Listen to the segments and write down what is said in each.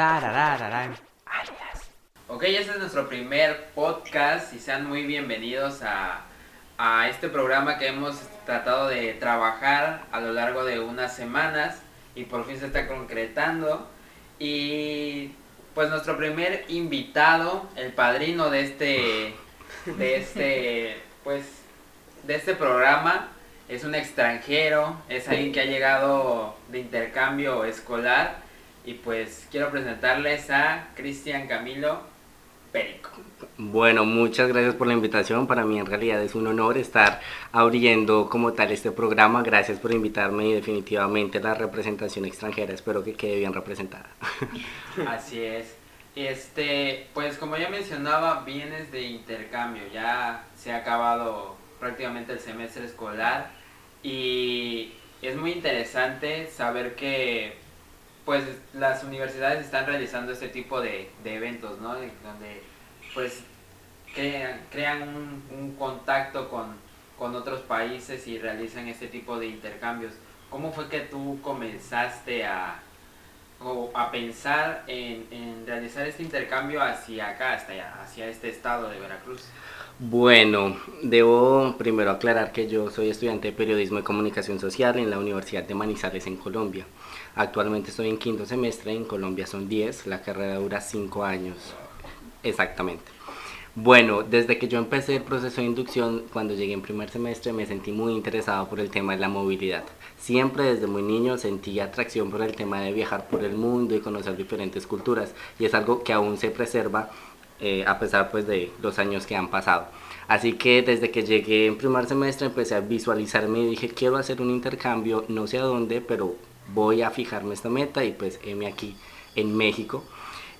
Tararararán. Alias. Ok, este es nuestro primer podcast y sean muy bienvenidos a, a este programa que hemos tratado de trabajar a lo largo de unas semanas y por fin se está concretando. Y pues nuestro primer invitado, el padrino de este, de este, pues, de este programa, es un extranjero, es alguien que ha llegado de intercambio escolar y pues quiero presentarles a Cristian Camilo Perico. Bueno, muchas gracias por la invitación. Para mí en realidad es un honor estar abriendo como tal este programa. Gracias por invitarme y definitivamente la representación extranjera espero que quede bien representada. Así es. Este, pues como ya mencionaba, vienes de intercambio. Ya se ha acabado prácticamente el semestre escolar y es muy interesante saber que pues las universidades están realizando este tipo de, eventos, ¿no? Donde pues crean, crean un, contacto con, otros países y realizan este tipo de intercambios. ¿Cómo fue que tú comenzaste a, a pensar en, en, realizar este intercambio hacia acá, hasta allá, hacia este estado de Veracruz? Bueno, debo primero aclarar que yo soy estudiante de periodismo y comunicación social en la Universidad de Manizales en Colombia. Actualmente estoy en quinto semestre, en Colombia son 10, la carrera dura 5 años exactamente. Bueno, desde que yo empecé el proceso de inducción, cuando llegué en primer semestre, me sentí muy interesado por el tema de la movilidad. Siempre desde muy niño sentí atracción por el tema de viajar por el mundo y conocer diferentes culturas, y es algo que aún se preserva eh, a pesar pues de los años que han pasado. Así que desde que llegué en primer semestre empecé a visualizarme y dije quiero hacer un intercambio, no sé a dónde, pero voy a fijarme esta meta y pues heme aquí en México.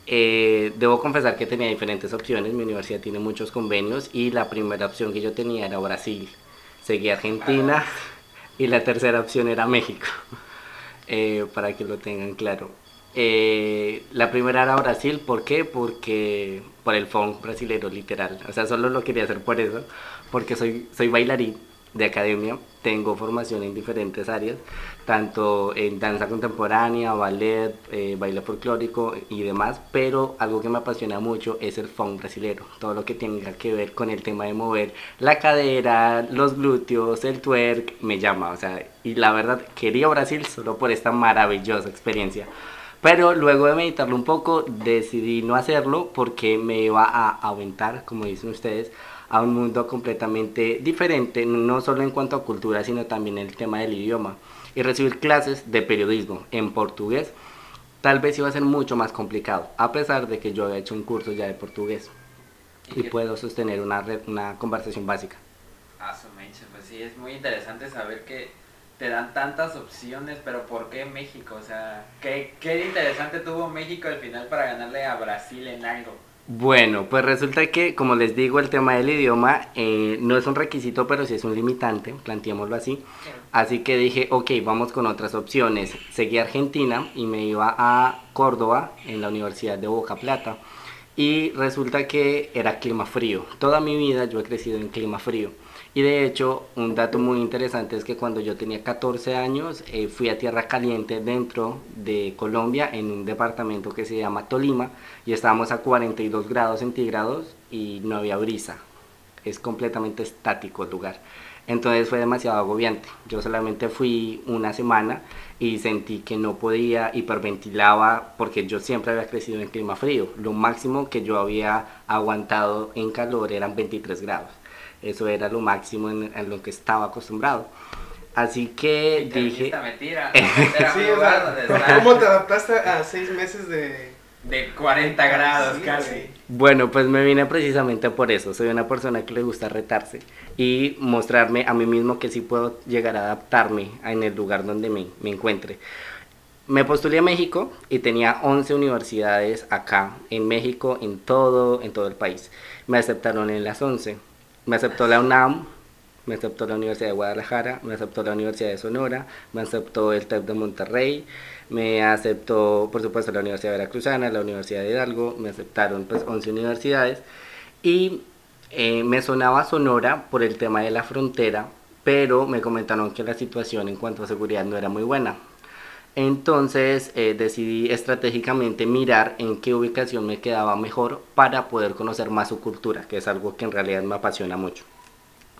Eh, debo confesar que tenía diferentes opciones, mi universidad tiene muchos convenios y la primera opción que yo tenía era Brasil, seguí Argentina y la tercera opción era México, eh, para que lo tengan claro. Eh, la primera era Brasil, ¿por qué? Porque por el funk brasilero literal, o sea, solo lo quería hacer por eso, porque soy, soy bailarín de academia, tengo formación en diferentes áreas, tanto en danza contemporánea, ballet, eh, baile folclórico y demás, pero algo que me apasiona mucho es el funk brasilero, todo lo que tenga que ver con el tema de mover la cadera, los glúteos, el twerk, me llama, o sea, y la verdad quería Brasil solo por esta maravillosa experiencia. Pero luego de meditarlo un poco, decidí no hacerlo porque me iba a aventar, como dicen ustedes, a un mundo completamente diferente, no solo en cuanto a cultura, sino también el tema del idioma. Y recibir clases de periodismo en portugués tal vez iba a ser mucho más complicado, a pesar de que yo había hecho un curso ya de portugués y, puedo sostener una, una conversación básica. Ah, pues sí, es muy interesante saber que te dan tantas opciones, pero ¿por qué México? O sea, ¿qué, qué interesante tuvo México al final para ganarle a Brasil en algo? Bueno, pues resulta que, como les digo, el tema del idioma eh, no es un requisito, pero sí es un limitante, planteémoslo así. Así que dije, ok, vamos con otras opciones. Seguí a Argentina y me iba a Córdoba, en la Universidad de Boca Plata. Y resulta que era clima frío. Toda mi vida yo he crecido en clima frío. Y de hecho, un dato muy interesante es que cuando yo tenía 14 años, eh, fui a Tierra Caliente dentro de Colombia, en un departamento que se llama Tolima, y estábamos a 42 grados centígrados y no había brisa. Es completamente estático el lugar. Entonces fue demasiado agobiante. Yo solamente fui una semana y sentí que no podía, hiperventilaba, porque yo siempre había crecido en clima frío. Lo máximo que yo había aguantado en calor eran 23 grados. Eso era lo máximo en, lo que estaba acostumbrado. Así que dije... Mentira, ¿Cómo te adaptaste a seis meses de... De 40 grados casi. Bueno, pues me vine precisamente por eso. Soy una persona que le gusta retarse y mostrarme a mí mismo que sí puedo llegar a adaptarme en el lugar donde me, me encuentre. Me postulé a México y tenía 11 universidades acá en México, en todo, en todo el país. Me aceptaron en las 11 me aceptó la UNAM, me aceptó la Universidad de Guadalajara, me aceptó la Universidad de Sonora, me aceptó el TEP de Monterrey, me aceptó, por supuesto, la Universidad Veracruzana, la Universidad de Hidalgo, me aceptaron pues 11 universidades y eh, me sonaba Sonora por el tema de la frontera, pero me comentaron que la situación en cuanto a seguridad no era muy buena. Entonces eh, decidí estratégicamente mirar en qué ubicación me quedaba mejor para poder conocer más su cultura, que es algo que en realidad me apasiona mucho.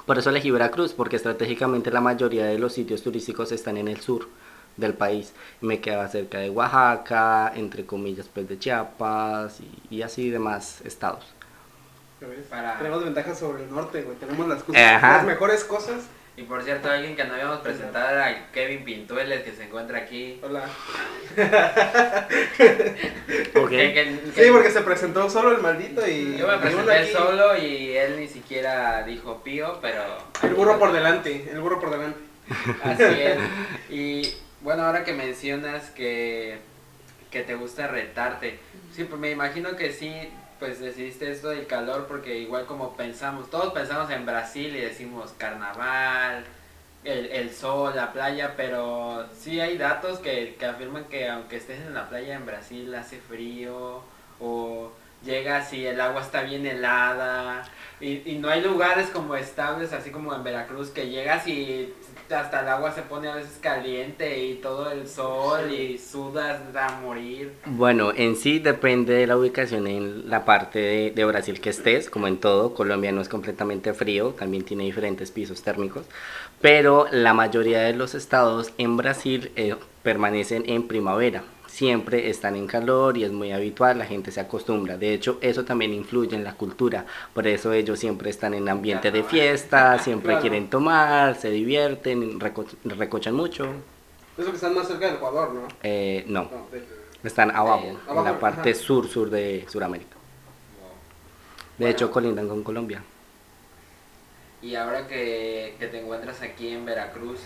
Por eso elegí Veracruz, porque estratégicamente la mayoría de los sitios turísticos están en el sur del país. Me quedaba cerca de Oaxaca, entre comillas, pues de Chiapas y, y así demás estados. Para... Tenemos ventajas sobre el norte, güey. Tenemos las, cosas, las mejores cosas y por cierto, alguien que no habíamos presentado era Kevin Pintueles, que se encuentra aquí. Hola. sí, porque se presentó solo el maldito y... Yo me presenté solo y él ni siquiera dijo pío, pero... El burro por delante, el burro por delante. Así es. Y bueno, ahora que mencionas que, que te gusta retarte, sí, pues me imagino que sí pues decidiste esto del calor porque igual como pensamos, todos pensamos en Brasil y decimos carnaval, el, el sol, la playa, pero sí hay datos que, que afirman que aunque estés en la playa en Brasil hace frío o llegas y el agua está bien helada. Y, y no hay lugares como estables así como en Veracruz que llegas y hasta el agua se pone a veces caliente y todo el sol y sudas a morir. Bueno, en sí depende de la ubicación en la parte de, Brasil que estés, como en todo, Colombia no es completamente frío, también tiene diferentes pisos térmicos, pero la mayoría de los estados en Brasil eh, permanecen en primavera siempre están en calor y es muy habitual, la gente se acostumbra. De hecho, eso también influye en la cultura. Por eso ellos siempre están en ambiente de fiesta, siempre quieren tomar, se divierten, recochan mucho. Eso que están más cerca del Ecuador, ¿no? Eh, no. Están abajo, en la parte sur-sur de Sudamérica. De hecho, colindan con Colombia. Y ahora que, que te encuentras aquí en Veracruz,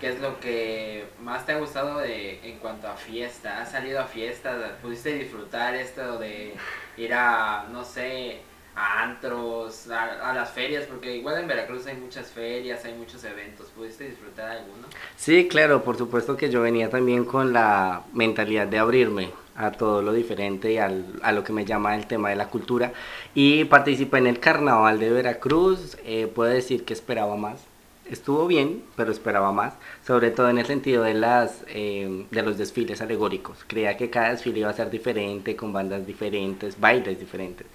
¿Qué es lo que más te ha gustado de, en cuanto a fiesta? ¿Has salido a fiestas? ¿Pudiste disfrutar esto de ir a, no sé, a antros, a, las ferias? Porque igual en Veracruz hay muchas ferias, hay muchos eventos. ¿Pudiste disfrutar alguno? Sí, claro, por supuesto que yo venía también con la mentalidad de abrirme a todo lo diferente y al, a lo que me llama el tema de la cultura. Y participé en el carnaval de Veracruz. Eh, puedo decir que esperaba más estuvo bien, pero esperaba más, sobre todo en el sentido de, las, eh, de los desfiles alegóricos. Creía que cada desfile iba a ser diferente, con bandas diferentes, bailes diferentes.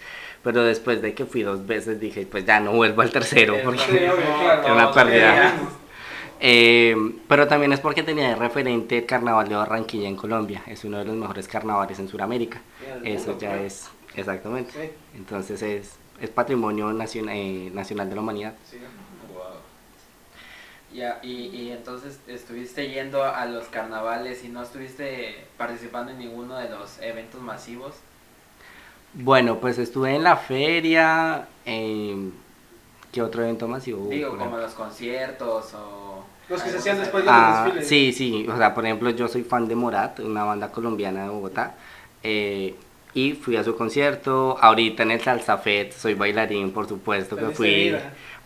Pero después de que fui dos veces dije, pues ya no vuelvo al tercero, porque era una pérdida. Eh, pero también es porque tenía de referente el carnaval de Barranquilla en Colombia. Es uno de los mejores carnavales en Sudamérica. Eso ya es, exactamente. Entonces es, es patrimonio nacional, eh, nacional de la humanidad. Y, y, entonces estuviste yendo a los carnavales y no estuviste participando en ninguno de los eventos masivos. Bueno, pues estuve en la feria. Eh, ¿Qué otro evento masivo? Digo, como los conciertos o... Los que se hacían después de los ah, desfiles. Sí, sí. O sea, por ejemplo, yo soy fan de Morat, una banda colombiana de Bogotá. Eh, y fui a su concierto. Ahorita en el Salsa soy bailarín, por supuesto que fui.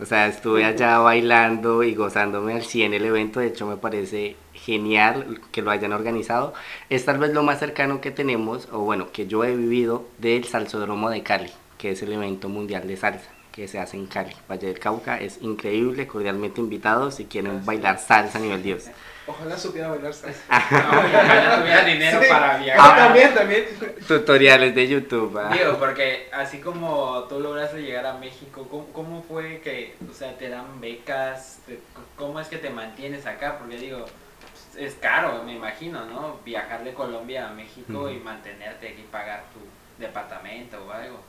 O sea, estuve allá bailando y gozándome al 100 el evento. De hecho, me parece genial que lo hayan organizado. Es tal vez lo más cercano que tenemos, o bueno, que yo he vivido del Salsódromo de Cali, que es el evento mundial de salsa que se hace en Cali. Valle del Cauca es increíble, cordialmente invitados si quieren bailar salsa a nivel Dios. Ojalá supiera bailar salsa. ojalá tuviera dinero para viajar. Ah, también, también. Tutoriales de YouTube. ¿ah? Digo, porque así como tú lograste llegar a México, ¿cómo, fue que, o sea, te dan becas? ¿Cómo es que te mantienes acá? Porque digo, es caro, me imagino, ¿no? Viajar de Colombia a México y mantenerte aquí, pagar tu departamento o algo.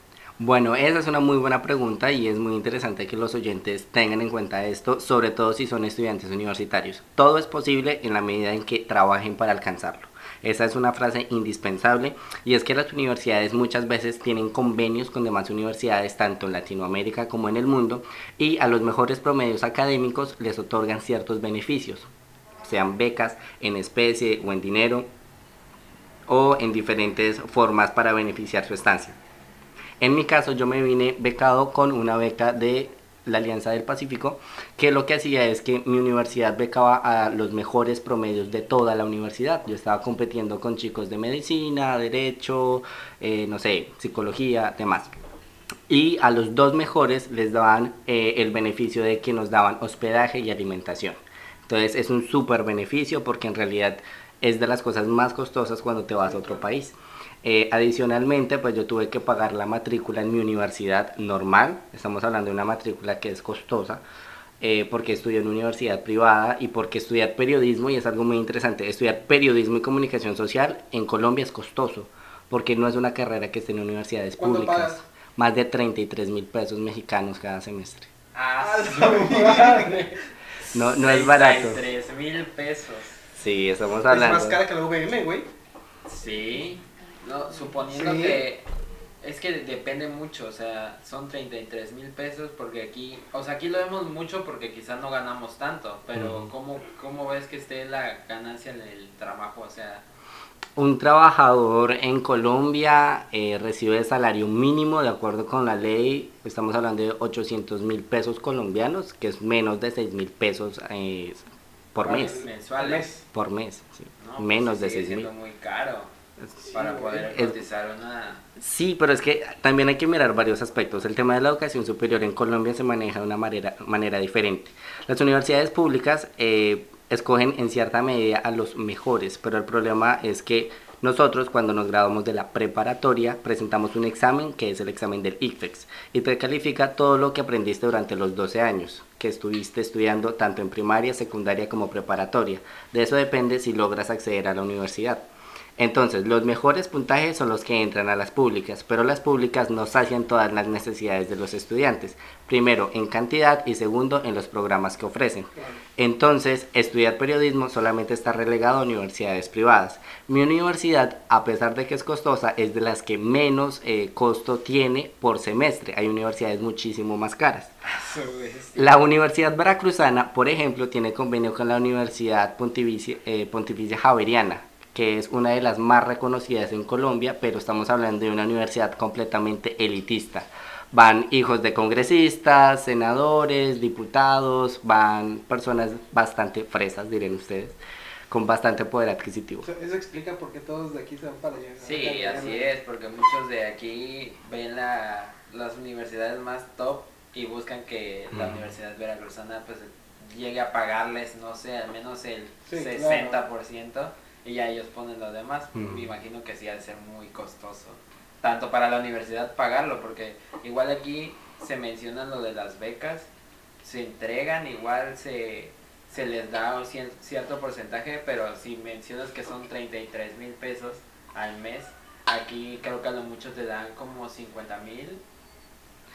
Bueno, esa es una muy buena pregunta y es muy interesante que los oyentes tengan en cuenta esto, sobre todo si son estudiantes universitarios. Todo es posible en la medida en que trabajen para alcanzarlo. Esa es una frase indispensable y es que las universidades muchas veces tienen convenios con demás universidades tanto en Latinoamérica como en el mundo y a los mejores promedios académicos les otorgan ciertos beneficios, sean becas en especie o en dinero o en diferentes formas para beneficiar su estancia. En mi caso yo me vine becado con una beca de la Alianza del Pacífico, que lo que hacía es que mi universidad becaba a los mejores promedios de toda la universidad. Yo estaba compitiendo con chicos de medicina, derecho, eh, no sé, psicología, demás. Y a los dos mejores les daban eh, el beneficio de que nos daban hospedaje y alimentación. Entonces es un súper beneficio porque en realidad es de las cosas más costosas cuando te vas a otro país. Eh, adicionalmente, pues yo tuve que pagar la matrícula en mi universidad normal, estamos hablando de una matrícula que es costosa, eh, porque estudié en una universidad privada y porque estudiar periodismo, y es algo muy interesante, estudiar periodismo y comunicación social en Colombia es costoso, porque no es una carrera que esté en universidades públicas. Más de 33 mil pesos mexicanos cada semestre. Ah, no, no es barato. 33 mil pesos. Sí, estamos hablando. Es más cara que la UVM, güey. Sí, no, suponiendo que es que depende mucho, o sea, son 33 mil pesos porque aquí, o sea, aquí lo vemos mucho porque quizás no ganamos tanto, pero ¿cómo, ¿cómo ves que esté la ganancia en el trabajo? O sea... Un trabajador en Colombia eh, recibe salario mínimo de acuerdo con la ley, estamos hablando de 800 mil pesos colombianos, que es menos de 6 mil pesos eh, por mes. ¿Mensuales? Por mes, sí. Pues menos de 6 mil. muy caro para poder cotizar una... Sí, pero es que también hay que mirar varios aspectos. El tema de la educación superior en Colombia se maneja de una manera, manera diferente. Las universidades públicas eh, escogen en cierta medida a los mejores, pero el problema es que nosotros cuando nos graduamos de la preparatoria presentamos un examen que es el examen del ICFEX y te califica todo lo que aprendiste durante los 12 años que estuviste estudiando tanto en primaria, secundaria como preparatoria. De eso depende si logras acceder a la universidad. Entonces, los mejores puntajes son los que entran a las públicas, pero las públicas no sacian todas las necesidades de los estudiantes. Primero, en cantidad y segundo, en los programas que ofrecen. Entonces, estudiar periodismo solamente está relegado a universidades privadas. Mi universidad, a pesar de que es costosa, es de las que menos eh, costo tiene por semestre. Hay universidades muchísimo más caras. La Universidad Veracruzana, por ejemplo, tiene convenio con la Universidad Pontificia, eh, Pontificia Javeriana que es una de las más reconocidas en Colombia, pero estamos hablando de una universidad completamente elitista. Van hijos de congresistas, senadores, diputados, van personas bastante fresas, dirían ustedes, con bastante poder adquisitivo. Eso explica por qué todos de aquí se van para allá. Sí, así es, porque muchos de aquí ven la, las universidades más top y buscan que la Universidad Veracruzana pues llegue a pagarles, no sé, al menos el 60% y ya ellos ponen lo demás. Me imagino que sí ha de ser muy costoso. Tanto para la universidad pagarlo, porque igual aquí se menciona lo de las becas, se entregan, igual se, se les da un cierto porcentaje, pero si mencionas que son 33 mil pesos al mes, aquí creo que a lo mucho te dan como 50 mil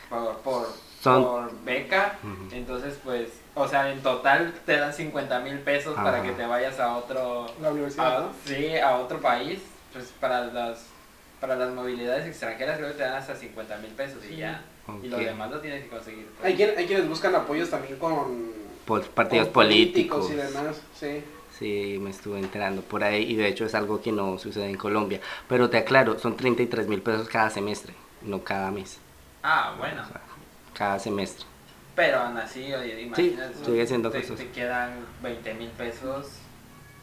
por, por, por beca, entonces pues o sea, en total te dan 50 mil pesos para que te vayas a otro... La universidad, Sí, a otro país. Pues para las, para las movilidades extranjeras creo que te dan hasta 50 mil pesos y ya. Y lo demás lo tienes que conseguir. Hay, quien, hay quienes buscan apoyos también con... partidos políticos. y demás, sí. Sí, me estuve enterando por ahí y de hecho es algo que no sucede en Colombia. Pero te aclaro, son 33 mil pesos cada semestre, no cada mes. Ah, bueno. cada semestre. Pero aún así, oye, imagínate, sigue siendo te, te, quedan 20 mil pesos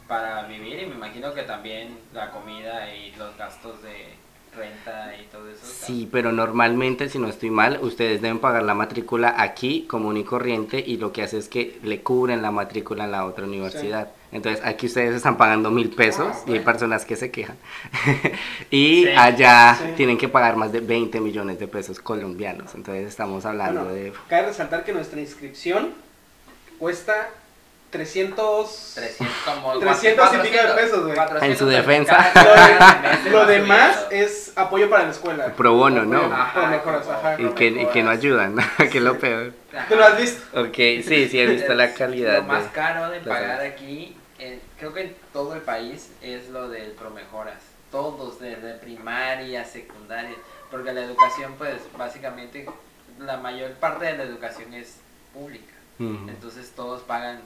para vivir y me imagino que también la comida y los gastos de renta y todo eso. Sí, pero normalmente, si no estoy mal, ustedes deben pagar la matrícula aquí común y corriente y lo que hace es que le cubren la matrícula en la otra universidad. Entonces aquí ustedes están pagando mil pesos ah, y hay personas que se quejan. y allá tienen que pagar más de 20 millones de pesos colombianos. Entonces estamos hablando de... Cabe resaltar que nuestra inscripción cuesta 300... 300, como 300 y pico de pesos, güey. En su defensa. Lo, demás es apoyo para la escuela. Pro bono, ¿no? Ajá, y, que, y que no ayudan, que es lo peor. ¿Tú lo has visto? Ok, sí, sí he visto la calidad. Lo más caro de pagar aquí creo que en todo el país es lo del Promejoras. Todos, desde primaria, secundaria, porque la educación, pues básicamente, la mayor parte de la educación es pública. Entonces todos pagan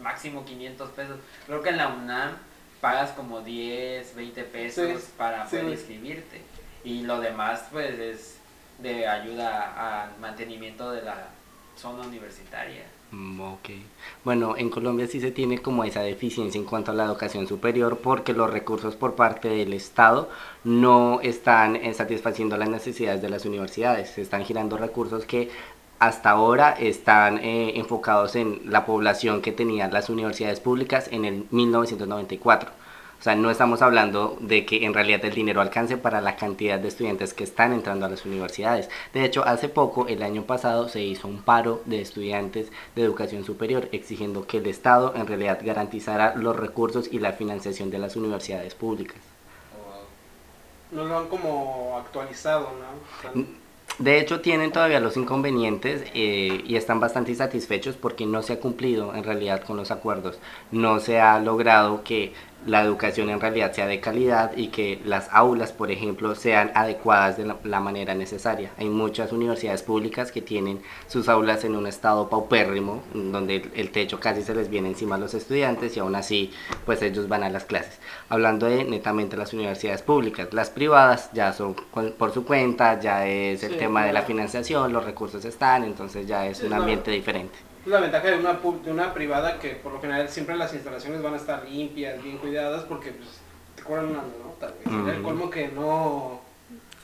máximo 500 pesos. Creo que en la UNAM pagas como 10, 20 pesos para poder inscribirte. Y lo demás, pues, es de ayuda al mantenimiento de la zona universitaria. Mm, ok. Bueno, en Colombia sí se tiene como esa deficiencia en cuanto a la educación superior porque los recursos por parte del Estado no están eh, satisfaciendo las necesidades de las universidades. Se están girando recursos que hasta ahora están eh, enfocados en la población que tenían las universidades públicas en el 1994 O sea, no estamos hablando de que en realidad el dinero alcance para la cantidad de estudiantes que están entrando a las universidades. De hecho, hace poco, el año pasado, se hizo un paro de estudiantes de educación superior exigiendo que el Estado en realidad garantizara los recursos y la financiación de las universidades públicas. No lo han como actualizado, ¿no? De hecho, tienen todavía los inconvenientes eh, y están bastante insatisfechos porque no se ha cumplido en realidad con los acuerdos. No se ha logrado que la educación en realidad sea de calidad y que las aulas, por ejemplo, sean adecuadas de la, manera necesaria. Hay muchas universidades públicas que tienen sus aulas en un estado paupérrimo, donde el, techo casi se les viene encima a los estudiantes y aún así, pues ellos van a las clases. Hablando de netamente las universidades públicas, las privadas ya son por su cuenta, ya es el tema de la financiación, los recursos están, entonces ya es un ambiente diferente la ventaja de una, de una privada que por lo general siempre las instalaciones van a estar limpias, bien cuidadas, porque pues, te cobran una nota, güey. El colmo que no...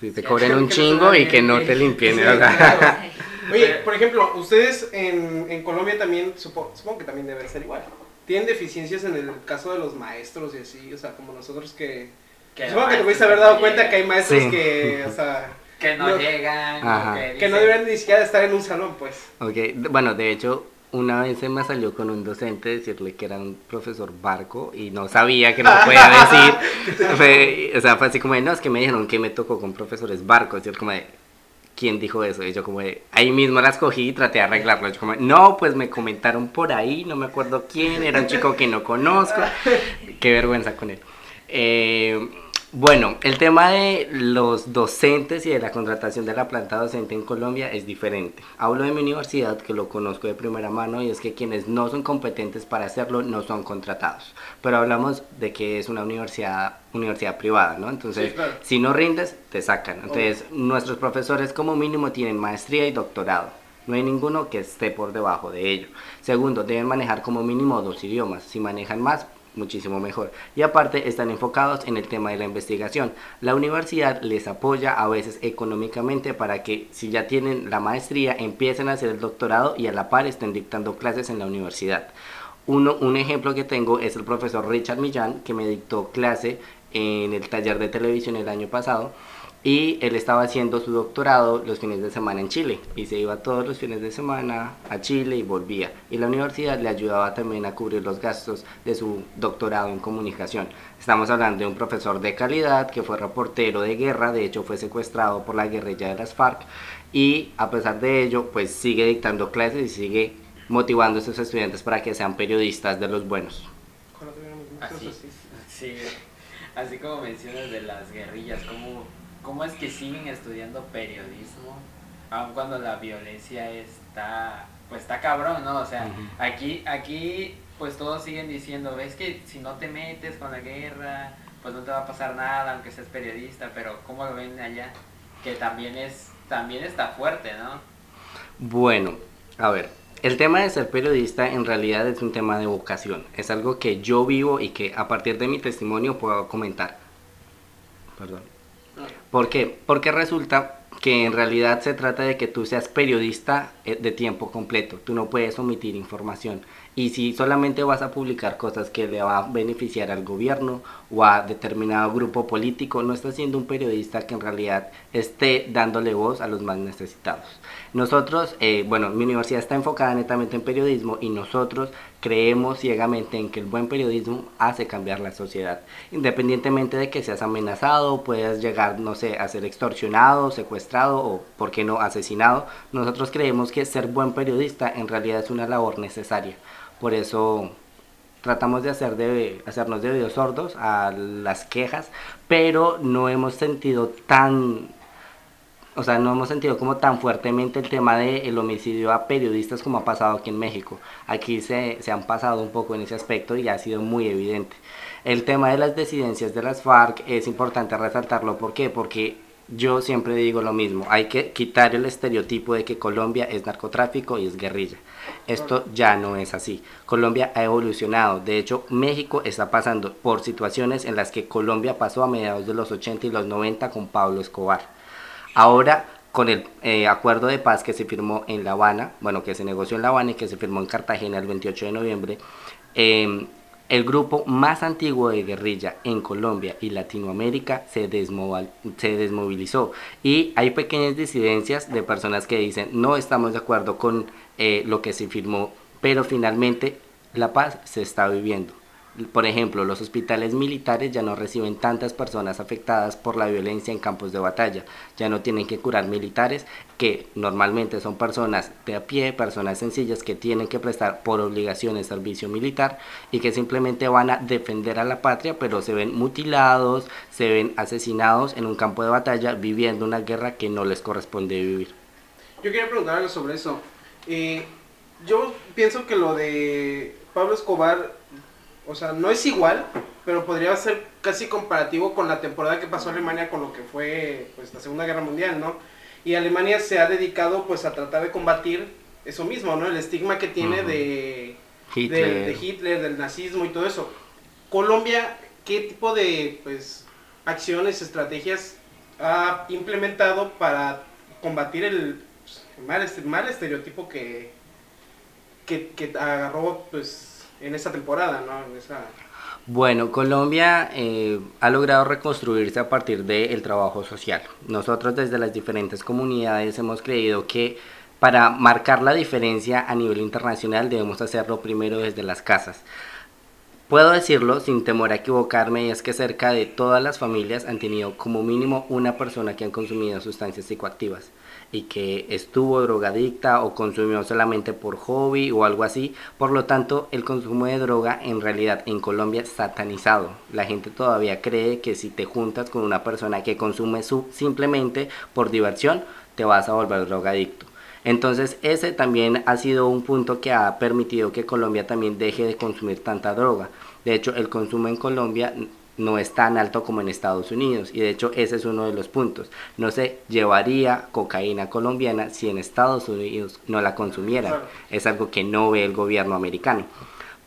Sí, te cobren un chingo y que no te limpien. Oye, por ejemplo, ustedes en, en Colombia también, supongo, supongo que también debe ser igual. ¿Tienen deficiencias en el caso de los maestros y así? O sea, como nosotros que... supongo que te pudiste haber dado cuenta que hay maestros que, o sea... Que no, llegan. Que, que, no deberían ni siquiera estar en un salón, pues. Ok, bueno, de hecho, una vez se me salió con un docente decirle que era un profesor barco y no sabía que no podía decir. o sea, fue así como de, no, es que me dijeron que me tocó con profesores barcos. Y yo como de, ¿quién dijo eso? Y yo como de, ahí mismo las cogí y traté de arreglarlo. Yo como, no, pues me comentaron por ahí, no me acuerdo quién, era un chico que no conozco. Qué vergüenza con él. Eh, bueno, el tema de los docentes y de la contratación de la planta docente en Colombia es diferente. Hablo de mi universidad, que lo conozco de primera mano, y es que quienes no son competentes para hacerlo no son contratados. Pero hablamos de que es una universidad, universidad privada, ¿no? Entonces, si no rindes, te sacan. Entonces, nuestros profesores como mínimo tienen maestría y doctorado. No hay ninguno que esté por debajo de ello. Segundo, deben manejar como mínimo dos idiomas. Si manejan más, muchísimo mejor. Y aparte están enfocados en el tema de la investigación. La universidad les apoya a veces económicamente para que si ya tienen la maestría empiecen a hacer el doctorado y a la par estén dictando clases en la universidad. Uno, un ejemplo que tengo es el profesor Richard Millán que me dictó clase en el taller de televisión el año pasado y él estaba haciendo su doctorado los fines de semana en Chile y se iba todos los fines de semana a Chile y volvía. Y la universidad le ayudaba también a cubrir los gastos de su doctorado en comunicación. Estamos hablando de un profesor de calidad que fue reportero de guerra, de hecho fue secuestrado por la guerrilla de las FARC y a pesar de ello pues sigue dictando clases y sigue motivando a sus estudiantes para que sean periodistas de los buenos. Así, sí, así como mencionas de las guerrillas, como ¿cómo es que siguen estudiando periodismo aun cuando la violencia está, pues está cabrón, ¿no? O sea, aquí, aquí, pues todos siguen diciendo, ves que si no te metes con la guerra, pues no te va a pasar nada, aunque seas periodista, pero ¿cómo lo ven allá? Que también es, también está fuerte, ¿no? Bueno, a ver, el tema de ser periodista en realidad es un tema de vocación, es algo que yo vivo y que a partir de mi testimonio puedo comentar. Perdón. ¿Por qué? Porque resulta que en realidad se trata de que tú seas periodista eh, de tiempo completo. Tú no puedes omitir información. Y si solamente vas a publicar cosas que le va a beneficiar al gobierno o a determinado grupo político, no estás siendo un periodista que en realidad esté dándole voz a los más necesitados. Nosotros, eh, bueno, mi universidad está enfocada netamente en periodismo y nosotros creemos ciegamente en que el buen periodismo hace cambiar la sociedad. Independientemente de que seas amenazado, puedas llegar, no sé, a ser extorsionado, secuestrado o, por qué no, asesinado, nosotros creemos que ser buen periodista en realidad es una labor necesaria. Por eso tratamos de, hacer de hacernos de sordos a las quejas, pero no hemos sentido tan o sea, no hemos sentido como tan fuertemente el tema del homicidio a periodistas como ha pasado aquí en México. Aquí se, se, han pasado un poco en ese aspecto y ha sido muy evidente. El tema de las disidencias de las FARC es importante resaltarlo. ¿Por qué? Porque yo siempre digo lo mismo. Hay que quitar el estereotipo de que Colombia es narcotráfico y es guerrilla. Esto ya no es así. Colombia ha evolucionado. De hecho, México está pasando por situaciones en las que Colombia pasó a mediados de los 80 y los 90 con Pablo Escobar Ahora, con el eh, acuerdo de paz que se firmó en La Habana, bueno, que se negoció en La Habana y que se firmó en Cartagena el 28 de noviembre, em, El grupo más antiguo de guerrilla en Colombia y Latinoamérica se, desmovilizó y hay pequeñas disidencias de personas que dicen no estamos de acuerdo con eh, lo que se firmó, pero finalmente la paz se está viviendo. Por ejemplo, los hospitales militares ya no reciben tantas personas afectadas por la violencia en campos de batalla. Ya no tienen que curar militares, que normalmente son personas de a pie, personas sencillas que tienen que prestar por obligación el servicio militar y que simplemente van a defender a la patria, pero se ven mutilados, se ven asesinados en un campo de batalla viviendo una guerra que no les corresponde vivir. Yo quería preguntar sobre eso. Eh, yo pienso que lo de Pablo Escobar o sea, no es igual, pero podría ser casi comparativo con la temporada que pasó Alemania con lo que fue pues, la Segunda Guerra Mundial, ¿no? Y Alemania se ha dedicado pues a tratar de combatir eso mismo, ¿no? El estigma que tiene de, Hitler. De, Hitler, del nazismo y todo eso. Colombia, ¿qué tipo de pues, acciones, estrategias ha implementado para combatir el, pues, mal, estereotipo que, que, que agarró pues en esa temporada, ¿no? Bueno, Colombia eh, ha logrado reconstruirse a partir del trabajo social. Nosotros desde las diferentes comunidades hemos creído que para marcar la diferencia a nivel internacional debemos hacerlo primero desde las casas. Puedo decirlo sin temor a equivocarme y es que cerca de todas las familias han tenido como mínimo una persona que han consumido sustancias psicoactivas y que estuvo drogadicta o consumió solamente por hobby o algo así. Por lo tanto, el consumo de droga en realidad en Colombia es satanizado. La gente todavía cree que si te juntas con una persona que consume su, simplemente por diversión, te vas a volver drogadicto. Entonces ese también ha sido un punto que ha permitido que Colombia también deje de consumir tanta droga. De hecho, el consumo en Colombia no es tan alto como en Estados Unidos y de hecho ese es uno de los puntos. No se llevaría cocaína colombiana si en Estados Unidos no la consumieran. Es algo que no ve el gobierno americano.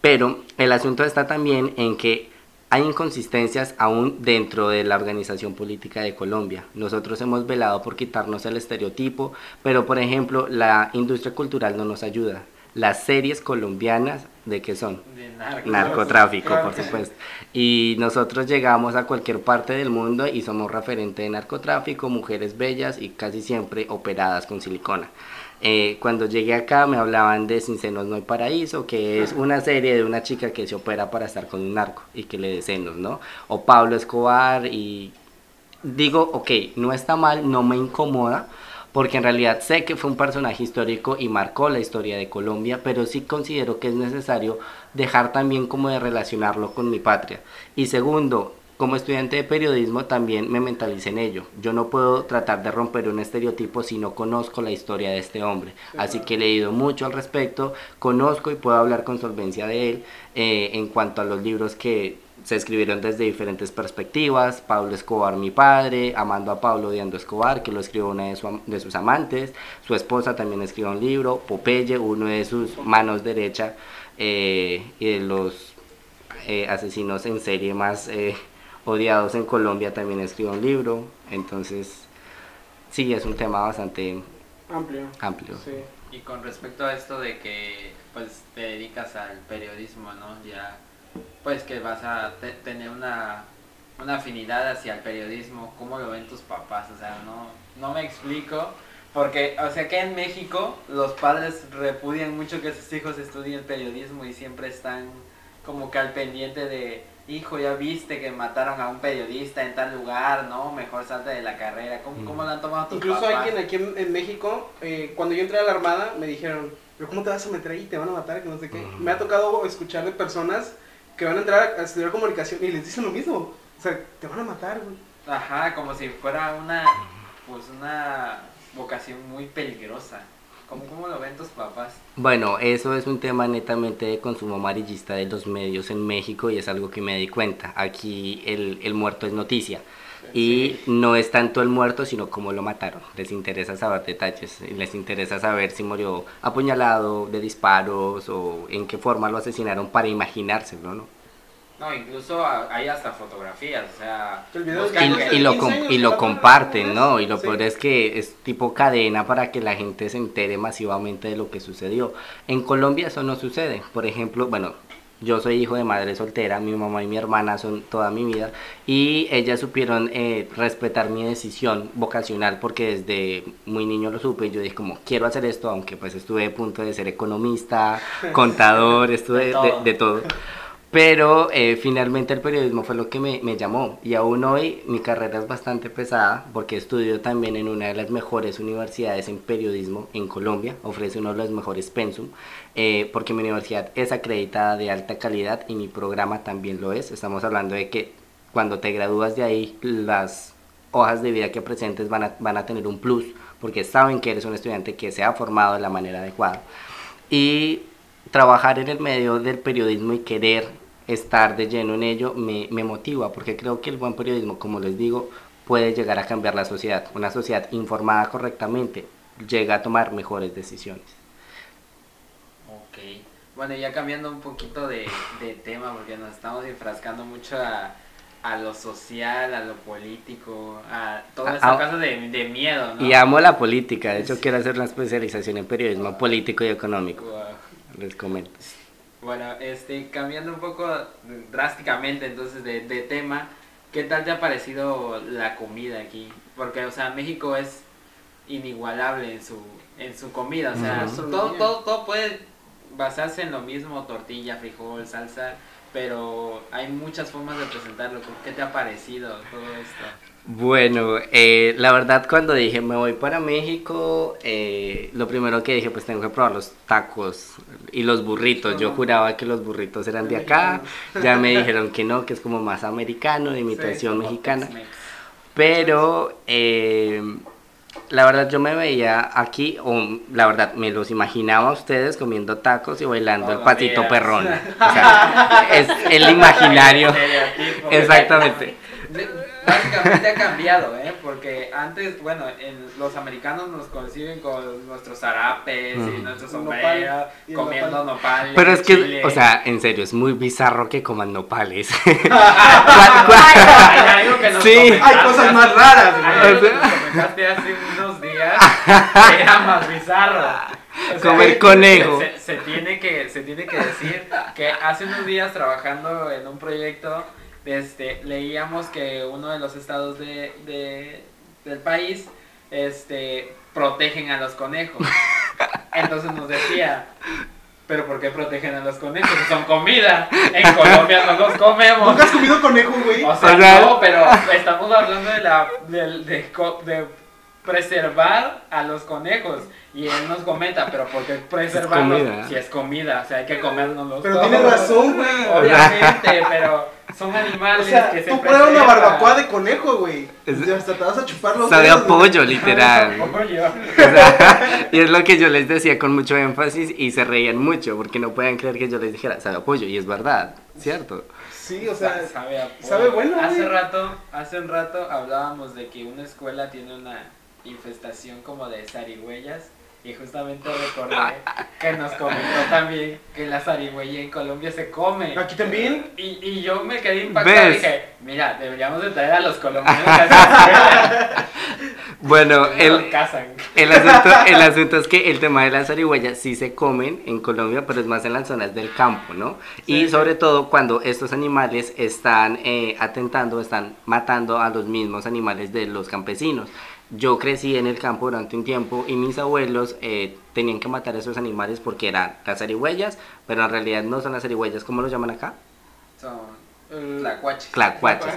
Pero el asunto está también en que hay inconsistencias aún dentro de la organización política de Colombia. Nosotros hemos velado por quitarnos el estereotipo, pero por ejemplo la industria cultural no nos ayuda. Las series colombianas, ¿de qué son? De narcotráfico, por supuesto. Y nosotros llegamos a cualquier parte del mundo y somos referente de narcotráfico, mujeres bellas y casi siempre operadas con silicona. Eh, cuando llegué acá me hablaban de Sin Senos No hay Paraíso, que es una serie de una chica que se opera para estar con un narco y que le dé senos, ¿no? O Pablo Escobar y digo, ok, no está mal, no me incomoda, porque en realidad sé que fue un personaje histórico y marcó la historia de Colombia, pero sí considero que es necesario dejar también como de relacionarlo con mi patria. Y segundo, como estudiante de periodismo también me mentalicé en ello. Yo no puedo tratar de romper un estereotipo si no conozco la historia de este hombre. Así que he leído mucho al respecto, conozco y puedo hablar con solvencia de él eh, en cuanto a los libros que se escribieron desde diferentes perspectivas. Pablo Escobar, mi padre, amando a Pablo Diando Escobar, que lo escribió una de, de sus amantes. Su esposa también escribió un libro. Popeye, uno de sus manos derecha eh, y de los eh, asesinos en serie más Odiados en Colombia también escribió un libro, entonces sí, es un tema bastante amplio. amplio. Y con respecto a esto de que pues te dedicas al periodismo, ¿no? Ya pues que vas a tener una, una afinidad hacia el periodismo, ¿cómo lo ven tus papás? O sea, no, no me explico. Porque, o sea, que en México los padres repudian mucho que sus hijos estudien periodismo y siempre están como que al pendiente de hijo, ya viste que mataron a un periodista en tal lugar, ¿no? Mejor salte de la carrera. ¿Cómo, cómo lo han tomado tus Incluso alguien aquí en, México, eh, cuando yo entré a la Armada, me dijeron, pero ¿cómo te vas a meter ahí? Te van a matar, que no sé qué. Me ha tocado escuchar de personas que van a entrar a estudiar comunicación y les dicen lo mismo. O sea, te van a matar, güey. Ajá, como si fuera una, pues una vocación muy peligrosa. ¿Cómo, lo ven tus papás? Bueno, eso es un tema netamente de consumo amarillista de los medios en México y es algo que me di cuenta. Aquí el, el muerto es noticia. Y no es tanto el muerto, sino cómo lo mataron. Les interesa saber detalles, les interesa saber si murió apuñalado, de disparos o en qué forma lo asesinaron para imaginárselo, ¿no? No, incluso hay hasta fotografías, o sea... Y, lo, y lo comparten, ¿no? Y lo peor es que es tipo cadena para que la gente se entere masivamente de lo que sucedió. En Colombia eso no sucede. Por ejemplo, bueno, Yo soy hijo de madre soltera, mi mamá y mi hermana son toda mi vida y ellas supieron eh, respetar mi decisión vocacional porque desde muy niño lo supe y yo dije como quiero hacer esto, aunque pues estuve a punto de ser economista, contador, estuve de todo. Pero eh, finalmente el periodismo fue lo que me, me, llamó y aún hoy mi carrera es bastante pesada porque estudio también en una de las mejores universidades en periodismo en Colombia, ofrece uno de los mejores pensum, eh, porque mi universidad es acreditada de alta calidad y mi programa también lo es. Estamos hablando de que cuando te gradúas de ahí las hojas de vida que presentes van a, van a tener un plus porque saben que eres un estudiante que se ha formado de la manera adecuada. Y trabajar en el medio del periodismo y querer estar de lleno en ello me, me, motiva, porque creo que el buen periodismo, como les digo, puede llegar a cambiar la sociedad. Una sociedad informada correctamente llega a tomar mejores decisiones. Ok, bueno, ya cambiando un poquito de, de tema, porque nos estamos enfrascando mucho a, a, lo social, a lo político, a toda esa cosa de, de, miedo. ¿no? Y amo la política, de hecho quiero hacer una especialización en periodismo político y económico les comento. Bueno, este, cambiando un poco drásticamente entonces de, de, tema, ¿qué tal te ha parecido la comida aquí? Porque, o sea, México es inigualable en su, en su comida, o sea, todo, todo, todo puede basarse en lo mismo, tortilla, frijol, salsa, pero hay muchas formas de presentarlo. ¿Qué te ha parecido todo esto? Bueno, eh, la verdad cuando dije me voy para México, eh, lo primero que dije pues tengo que probar los tacos y los burritos. Yo juraba que los burritos eran de acá, ya me dijeron que no, que es como más americano, de imitación mexicana. Pero eh, la verdad yo me veía aquí, o la verdad me los imaginaba a ustedes comiendo tacos y bailando el patito perrón. O sea, es el imaginario. Exactamente básicamente ha cambiado, ¿eh? Porque antes, bueno, en, los americanos nos conciben con nuestros zarapes y nuestros sombreros, comiendo nopales. Pero es que, o sea, en serio, es muy bizarro que coman nopales. hay, sí, hay cosas más raras. Hay que comentaste hace unos días que era más bizarro. Comer conejo. Se, se, tiene que, se tiene que decir que hace unos días trabajando en un proyecto este, leíamos que uno de los estados de, del país este, protegen a los conejos. Entonces nos decía, ¿pero por qué protegen a los conejos? Son comida. En Colombia no los comemos. ¿Nunca has comido conejo, güey? O sea, no, pero estamos hablando de, la, de, de, preservar a los conejos. Y él nos comenta, pero ¿por qué preservarlos si es comida? O sea, hay que comérnoslos. Pero tiene razón, güey. Obviamente, pero son animales que se tú pruebas una barbacoa de conejo, güey. hasta te vas a chupar los Sabe a pollo, literal. y es lo que yo les decía con mucho énfasis y se reían mucho porque no pueden creer que yo les dijera sabe a pollo y es verdad, ¿cierto? Sí, o sea, sabe, a pollo. sabe bueno. Hace rato, hace un rato hablábamos de que una escuela tiene una infestación como de zarigüeyas y justamente recordé que nos comentó también que la zarigüeya en Colombia se come. ¿Aquí también? Y, y yo me quedé impactado y dije, mira, deberíamos de traer a los colombianos Bueno, el, el, asunto, el asunto es que el tema de las zarigüeyas sí se comen en Colombia, pero es más en las zonas del campo, ¿no? y sobre todo cuando estos animales están eh, atentando, están matando a los mismos animales de los campesinos. Yo crecí en el campo durante un tiempo y mis abuelos eh, tenían que matar a esos animales porque eran las zarigüeyas, pero en realidad no son las zarigüeyas, ¿cómo lo llaman acá? Son Clacuaches. Clacuaches.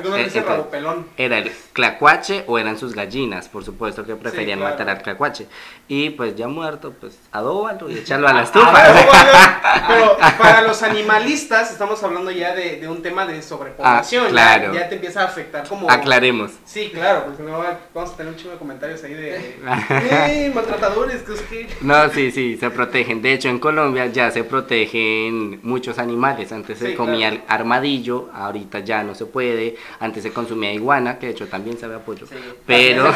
Era el clacuache o eran sus gallinas, por supuesto que preferían matar al clacuache. Y pues ya muerto, pues adóbalo y echarlo a la estufa. pero para los animalistas estamos hablando ya de, un tema de sobrepoblación. Ah, claro. ya, te empieza a afectar como... Aclaremos. Sí, claro, porque no vamos a tener un chingo de comentarios ahí de... ¡Eh, maltratadores! Que No, sí, sí, se protegen. De hecho, en Colombia ya se protegen muchos animales. Antes se comía el armadillo, ahorita ya no se puede, antes se consumía iguana, que de hecho también sabe a pollo, pero,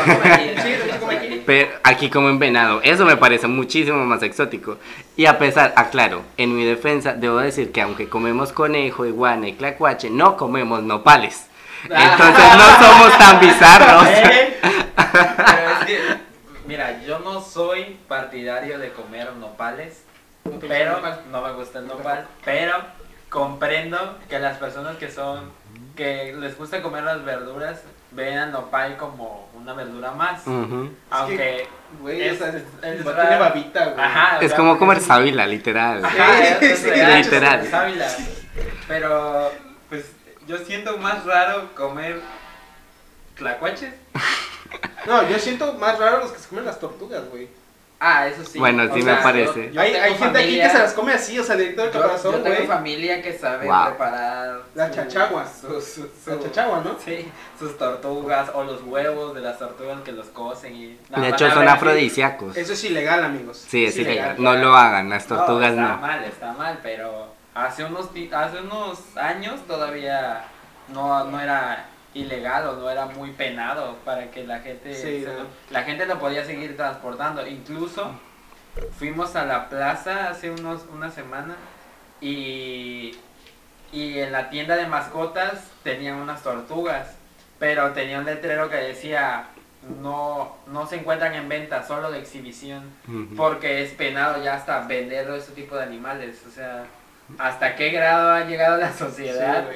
pero aquí como en venado, eso me parece muchísimo más exótico. Y a pesar, aclaro, en mi defensa debo decir que aunque comemos conejo, iguana y clacuache, no comemos nopales. Entonces no somos tan bizarros. mira, yo no soy partidario de comer nopales, pero no me gusta el nopal, pero comprendo que las personas que son, que les gusta comer las verduras, vean nopal como una verdura más. Aunque. es, tiene babita, güey. es como comer sábila, literal. literal. Pero, pues, yo siento más raro comer tlacuaches. no, yo siento más raro los que se comen las tortugas, güey. Ah, eso sí. Bueno, sí me parece. hay, hay gente aquí que se las come así, o sea, directo del corazón, güey. Yo tengo familia que sabe preparar... La chachagua. la chachagua, ¿no? Sí, sus tortugas o los huevos de las tortugas que los cocen y... de hecho, son afrodisíacos. Eso es ilegal, amigos. Sí, es, ilegal. No lo hagan, las tortugas no. Está mal, está mal, pero hace unos, hace unos años todavía no, no era ilegal o no era muy penado para que la gente la gente lo podía seguir transportando. Incluso fuimos a la plaza hace unos una semana y y en la tienda de mascotas tenían unas tortugas pero tenía un letrero que decía no no se encuentran en venta solo de exhibición porque es penado ya hasta vender ese tipo de animales. O sea hasta qué grado ha llegado la sociedad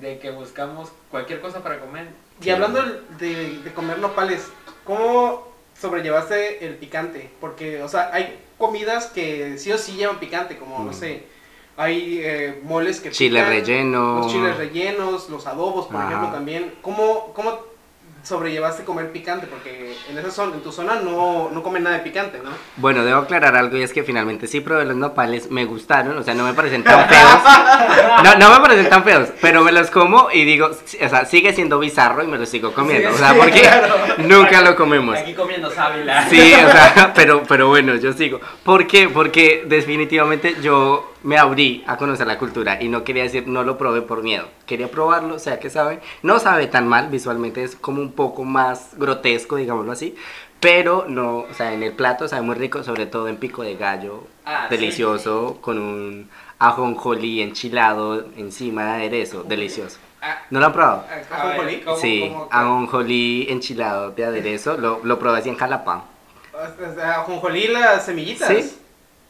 de que buscamos cualquier cosa para comer. Y hablando de, de comer nopales, ¿cómo sobrellevaste el picante? Porque, o sea, hay comidas que sí o sí llevan picante, como, no mm. sé, hay eh, moles que Chile relleno. Los chiles rellenos, los adobos, por ejemplo, también. ¿Cómo, ¿Cómo sobrellevaste comer picante? Porque en esa zona, en tu zona no, no comen nada de picante, ¿no? Bueno, debo aclarar algo y es que finalmente sí probé los nopales, me gustaron, o sea, no me parecen tan feos. No, no me parecen tan feos, pero me los como y digo, o sea, sigue siendo bizarro y me los sigo comiendo, o sea, porque nunca lo comemos. Aquí comiendo sábila. Sí, o sea, pero, pero bueno, yo sigo. ¿Por qué? Porque definitivamente yo me abrí a conocer la cultura y no quería decir no lo probé por miedo. Quería probarlo, o sea que sabe. No sabe tan mal, visualmente es como un poco más grotesco, digámoslo así. Pero no, o sea, en el plato sabe muy rico, sobre todo en pico de gallo, ah, delicioso, con un ajonjolí enchilado encima de aderezo, delicioso. Ah. ¿No lo han probado? ¿Ajonjolí? Sí, ajonjolí enchilado de aderezo, lo, lo probé así en jalapán. ¿Ajonjolí las semillitas? Sí.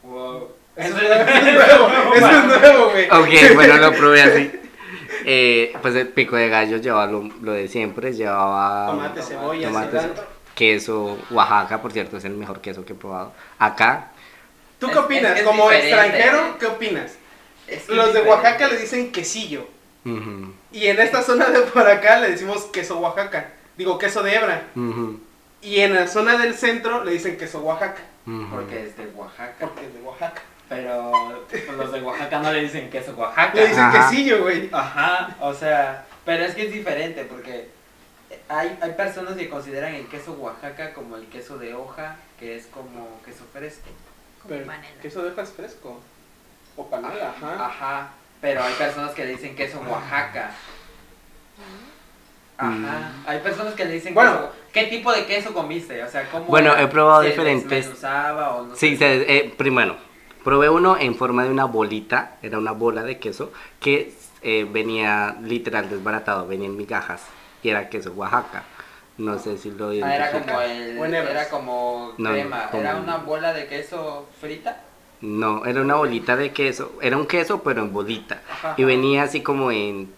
Eso es nuevo, eso es nuevo, güey. Ok, bueno, lo probé así. Eh, pues el pico de gallo llevaba lo, lo de siempre, llevaba tomate, cebolla, queso, Oaxaca, por cierto, es el mejor queso que he probado. Acá. ¿Tú qué opinas? Como extranjero, ¿qué opinas? Los de Oaxaca le dicen quesillo. Y en esta zona de por acá le decimos queso Oaxaca. Digo, queso de hebra. Y en la zona del centro le dicen queso Oaxaca. Porque es de Oaxaca. Porque es de Oaxaca. Pero pues, los de Oaxaca no le dicen queso Oaxaca. Le dicen quesillo, güey. Ajá, o sea, pero es que es diferente porque hay, hay personas que consideran el queso Oaxaca como el queso de hoja, que es como queso fresco. Pero queso de hoja es fresco. O panela, ajá. Ajá, pero hay personas que le dicen queso Oaxaca. Ajá. Mm. Hay personas que le dicen bueno, ¿Qué tipo de queso comiste? O sea, ¿cómo Bueno, he probado diferentes. O no sí, eh, primero, probé uno en forma de una bolita, era una bola de queso que eh, venía literal desbaratado, venía en migajas y era queso Oaxaca. No sé si lo ah, era como el, era como crema, era una bola de queso frita. No, era una bolita de queso, era un queso pero en bolita y venía así como en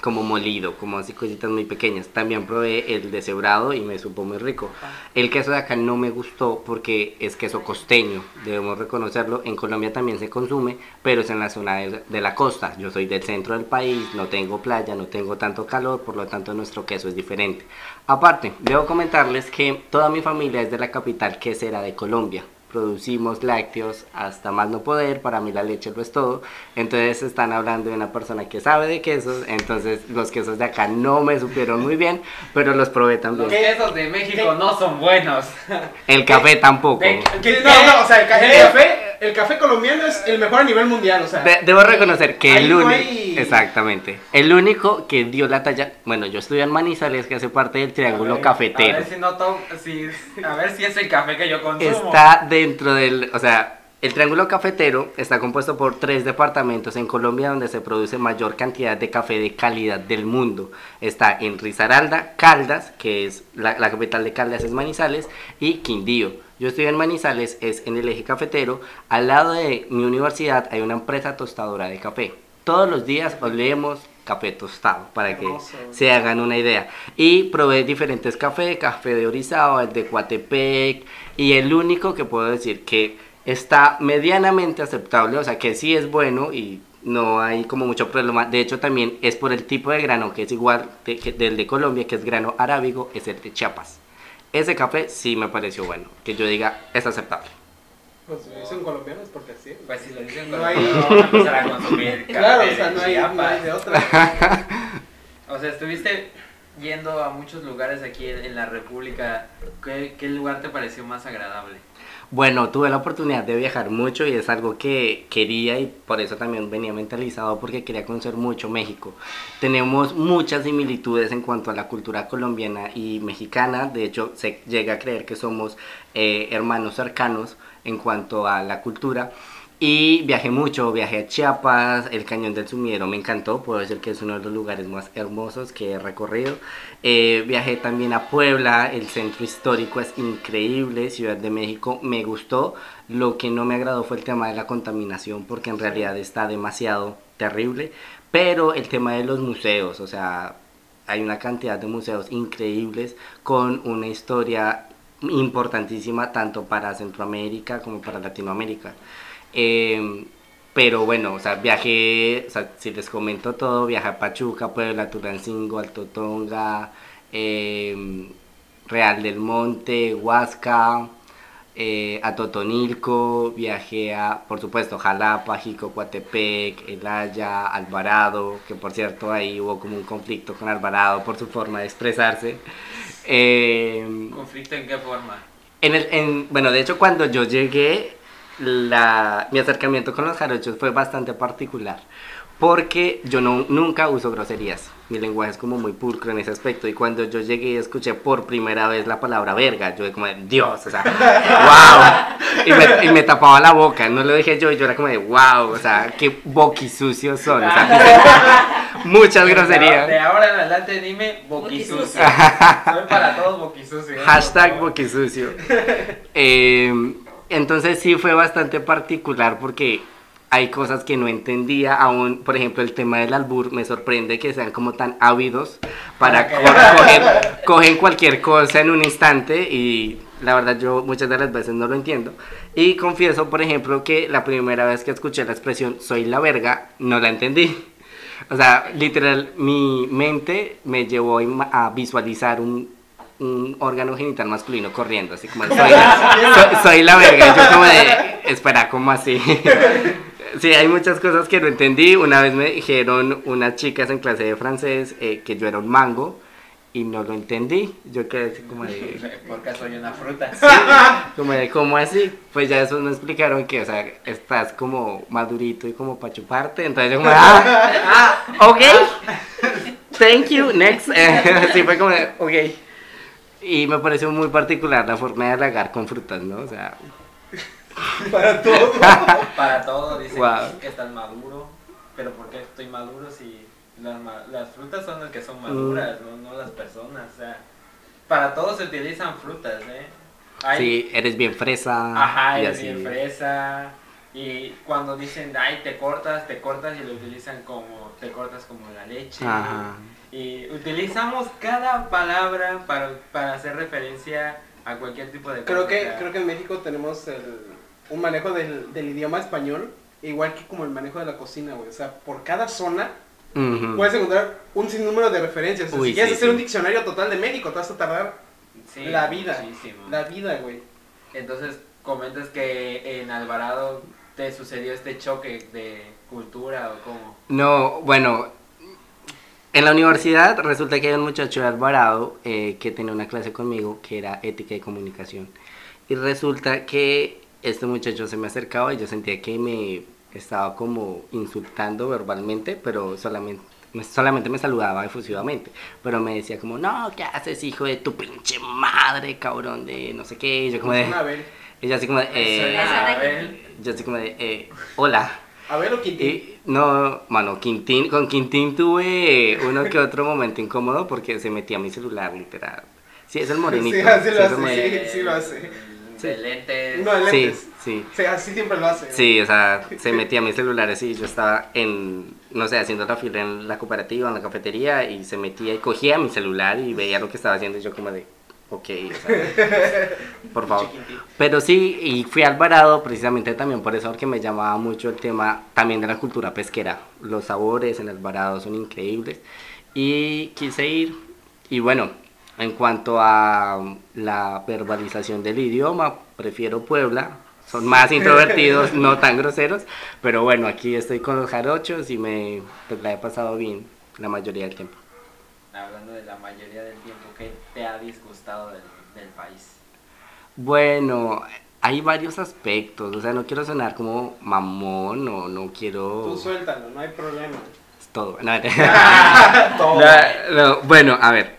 como molido, como así cositas muy pequeñas. También probé el deshebrado y me supo muy rico. El queso de acá no me gustó porque es queso costeño, debemos reconocerlo. En Colombia también se consume, pero es en la zona de, la costa. Yo soy del centro del país, no tengo playa, no tengo tanto calor, por lo tanto nuestro queso es diferente. Aparte, debo comentarles que toda mi familia es de la capital quesera de Colombia producimos lácteos hasta más no poder, para mí la leche lo es todo, entonces están hablando de una persona que sabe de quesos, entonces los quesos de acá no me supieron muy bien, pero los probé también. Los quesos de México no son buenos. El café tampoco. no, no, o sea, el café, el café, colombiano es el mejor a nivel mundial, o sea. debo reconocer que el único, exactamente, el único que dio la talla, bueno, yo estudié en Manizales, que hace parte del triángulo cafetero. A ver si, no a ver si es el café que yo consumo. Está de dentro del, o sea, El Triángulo Cafetero está compuesto por tres departamentos en Colombia donde se produce mayor cantidad de café de calidad del mundo. Está en Risaralda, Caldas, que es la, capital de Caldas es Manizales, y Quindío. Yo estoy en Manizales, es en el eje cafetero. Al lado de mi universidad hay una empresa tostadora de café. Todos los días olemos café tostado para que se hagan una idea. Y probé diferentes cafés, café de Orizaba, el de Coatepec, y el único que puedo decir que está medianamente aceptable, o sea que sí es bueno y no hay como mucho problema. De hecho, también es por el tipo de grano que es igual del de Colombia, que es grano arábigo, es el de Chiapas. Ese café sí me pareció bueno, que yo diga es aceptable. Pues si lo dicen colombianos porque así. Pues si lo dicen no hay, a empezar a consumir Claro, o sea, no hay, no hay de otra. o sea, estuviste yendo a muchos lugares aquí en la República. ¿Qué, lugar te pareció más agradable? Bueno, tuve la oportunidad de viajar mucho y es algo que quería y por eso también venía mentalizado porque quería conocer mucho México. Tenemos muchas similitudes en cuanto a la cultura colombiana y mexicana, de hecho se llega a creer que somos eh, hermanos cercanos en cuanto a la cultura. Y viajé mucho, viajé a Chiapas, el Cañón del Sumiero me encantó, puedo decir que es uno de los lugares más hermosos que he recorrido. Eh, viajé también a Puebla, el centro histórico es increíble, Ciudad de México me gustó. Lo que no me agradó fue el tema de la contaminación porque en realidad está demasiado terrible. Pero el tema de los museos, o sea, hay una cantidad de museos increíbles con una historia importantísima tanto para Centroamérica como para Latinoamérica. Em, pero bueno, o sea, viajé, o sea, si les comento todo, viajé a Pachuca, Puebla, Tulancingo, Alto Tonga, em, Real del Monte, Huasca, eh, a Totonilco, viajé a, por supuesto, Jalapa, Jico, Coatepec, Elaya, Alvarado, que por cierto ahí hubo como un conflicto con Alvarado por su forma de expresarse. Em, ¿Conflicto en qué forma? En el, en, bueno, de hecho cuando yo llegué la, mi acercamiento con los jarochos fue bastante particular. Porque yo no, nunca uso groserías. Mi lenguaje es como muy pulcro en ese aspecto. Y cuando yo llegué y escuché por primera vez la palabra verga, yo como de Dios, o sea, wow. Y me, y me, tapaba la boca. No lo dije yo y yo era como de wow, o sea, qué boquisucios son. O sea, muchas groserías. De ahora en adelante dime boquisucio. Soy para todos boquisucio. Hashtag boquisucio. Eh, entonces sí fue bastante particular porque hay cosas que no entendía aún, por ejemplo, el tema del albur me sorprende que sean como tan ávidos para coger, cogen cualquier cosa en un instante y la verdad yo muchas de las veces no lo entiendo. Y confieso, por ejemplo, que la primera vez que escuché la expresión soy la verga, no la entendí. O sea, literal, mi mente me llevó a visualizar un un órgano genital masculino corriendo, así como soy la, soy, la verga. yo como de, espera, ¿cómo así? sí, hay muchas cosas que no entendí. Una vez me dijeron unas chicas en clase de francés eh, que yo era un mango y no lo entendí. Yo quedé así como de... Porque soy una fruta. como de, ¿cómo así? Pues ya eso me explicaron que, o sea, estás como madurito y como para chuparte. Entonces yo como, ah, ah ok. Thank you, next. sí, fue como de, ok. Y me pareció muy particular la forma de halagar con frutas, ¿no? O sea... Para todo. Para todo, dicen que estás maduro. Pero ¿por qué estoy maduro si las, frutas son las que son maduras, mm. no, las personas? O sea, para todo se utilizan frutas, ¿eh? sí, eres bien fresa. Ajá, eres bien fresa. Y cuando dicen, ay, te cortas, te cortas y lo utilizan como, te cortas como la leche. Ajá. Y utilizamos cada palabra para, hacer referencia a cualquier tipo de creo Que, creo que en México tenemos un manejo del, idioma español, igual que como el manejo de la cocina, güey. O sea, por cada zona puedes encontrar un sinnúmero de referencias. si quieres hacer un diccionario total de México, te vas a tardar la vida. La vida, güey. Entonces, comentas que en Alvarado te sucedió este choque de cultura o cómo. No, bueno, en la universidad resulta que hay un muchacho de Alvarado eh, que tenía una clase conmigo que era ética y comunicación. Y resulta que este muchacho se me acercaba y yo sentía que me estaba como insultando verbalmente, pero solamente, solamente me saludaba efusivamente. Pero me decía como, no, ¿qué haces, hijo de tu pinche madre, cabrón de no sé qué? Y yo como de... Yo así como de, eh, yo así como de, eh, hola. A ver, o Quintín. no, mano, Quintín, con Quintín tuve uno que otro momento incómodo porque se metía mi celular, literal. Sí, es el morenito. Sí, así lo hace, sí, sí, lo hace. De lentes. No, de lentes. Sí, sí. así siempre lo hace. Sí, o sea, se metía mis celulares y yo estaba en, no sé, haciendo la fila en la cooperativa, en la cafetería y se metía y cogía mi celular y veía lo que estaba haciendo y yo como de, ok, por favor. Pero sí, y fui al Alvarado precisamente también por eso, porque me llamaba mucho el tema también de la cultura pesquera. Los sabores en Alvarado son increíbles y quise ir y bueno, en cuanto a la verbalización del idioma, prefiero Puebla. Son más introvertidos, no tan groseros. Pero bueno, aquí estoy con los jarochos y me pues, la he pasado bien la mayoría del tiempo. Hablando de la mayoría del tiempo, ¿qué te ha disgustado del, del país? Bueno, hay varios aspectos. O sea, no quiero sonar como mamón o no quiero. Tú suéltalo, no hay problema. Es todo. todo. bueno, a ver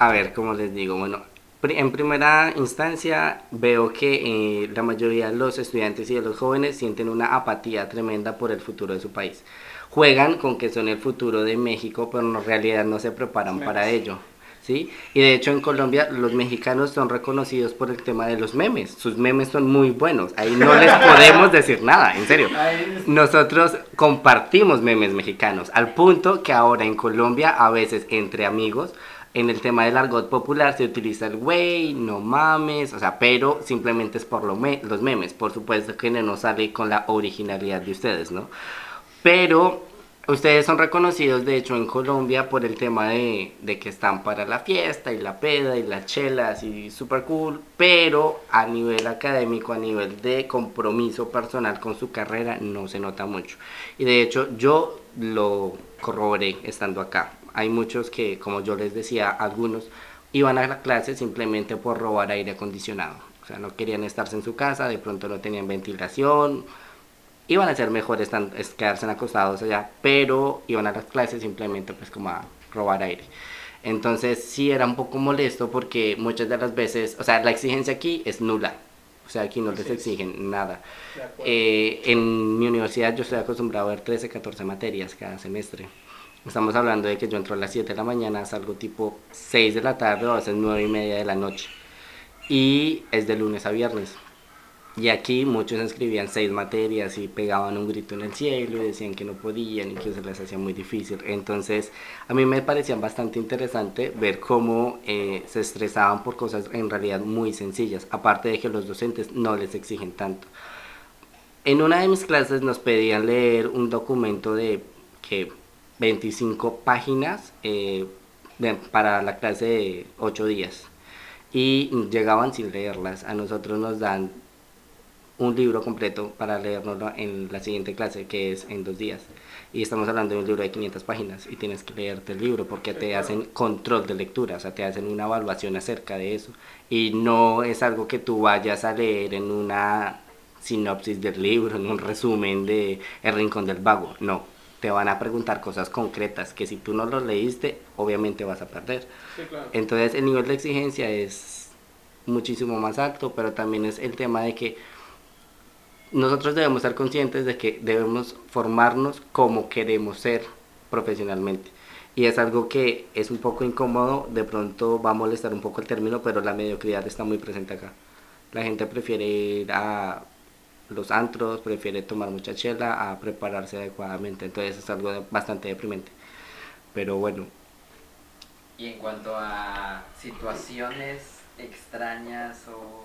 a ver, como les digo, bueno, en primera instancia veo que eh, la mayoría de los estudiantes y de los jóvenes sienten una apatía tremenda por el futuro de su país. Juegan con que son el futuro de México, pero en realidad no se preparan para ello. ¿Sí? Y de hecho en Colombia los mexicanos son reconocidos por el tema de los memes. Sus memes son muy buenos. Ahí no les podemos decir nada, en serio. Nosotros compartimos memes mexicanos, al punto que ahora en Colombia a veces entre amigos en el tema del argot popular se utiliza el güey, no mames, o sea, pero simplemente es por lo los memes. Por supuesto que no sale con la originalidad de ustedes, ¿no? Pero ustedes son reconocidos, de hecho, en Colombia por el tema de, que están para la fiesta y la peda y las chelas y super cool, pero a nivel académico, a nivel de compromiso personal con su carrera, no se nota mucho. Y de hecho, yo lo corroboré estando acá hay muchos que, como yo les decía, algunos iban a la clase simplemente por robar aire acondicionado. O sea, no querían estarse en su casa, de pronto no tenían ventilación, iban a ser mejor están, quedarse acostados allá, pero iban a las clases simplemente pues como a robar aire. Entonces sí era un poco molesto porque muchas de las veces, o sea, la exigencia aquí es nula. O sea, aquí no les exigen nada. Eh, en mi universidad yo estoy acostumbrado a ver 13, 14 materias cada semestre. Estamos hablando de que yo entro a las 7 de la mañana, salgo tipo 6 de la tarde o a veces 9 y media de la noche. Y es de lunes a viernes. Y aquí muchos escribían seis materias y pegaban un grito en el cielo y decían que no podían y que se les hacía muy difícil. Entonces a mí me parecía bastante interesante ver cómo eh, se estresaban por cosas en realidad muy sencillas, aparte de que los docentes no les exigen tanto. En una de mis clases nos pedían leer un documento de que 25 páginas eh, para la clase de 8 días y llegaban sin leerlas. A nosotros nos dan un libro completo para leerlo en la siguiente clase, que es en dos días. Y estamos hablando de un libro de 500 páginas y tienes que leerte el libro porque te hacen control de lectura, o sea, te hacen una evaluación acerca de eso. Y no es algo que tú vayas a leer en una sinopsis del libro, en un resumen de El Rincón del Vago, no te van a preguntar cosas concretas que si tú no los leíste, obviamente vas a perder. Entonces el nivel de exigencia es muchísimo más alto, pero también es el tema de que nosotros debemos ser conscientes de que debemos formarnos como queremos ser profesionalmente. Y es algo que es un poco incómodo, de pronto va a molestar un poco el término, pero la mediocridad está muy presente acá. La gente prefiere ir a los antros, prefiere tomar mucha chela a prepararse adecuadamente. Entonces es algo bastante deprimente. Pero bueno. Y en cuanto a situaciones extrañas o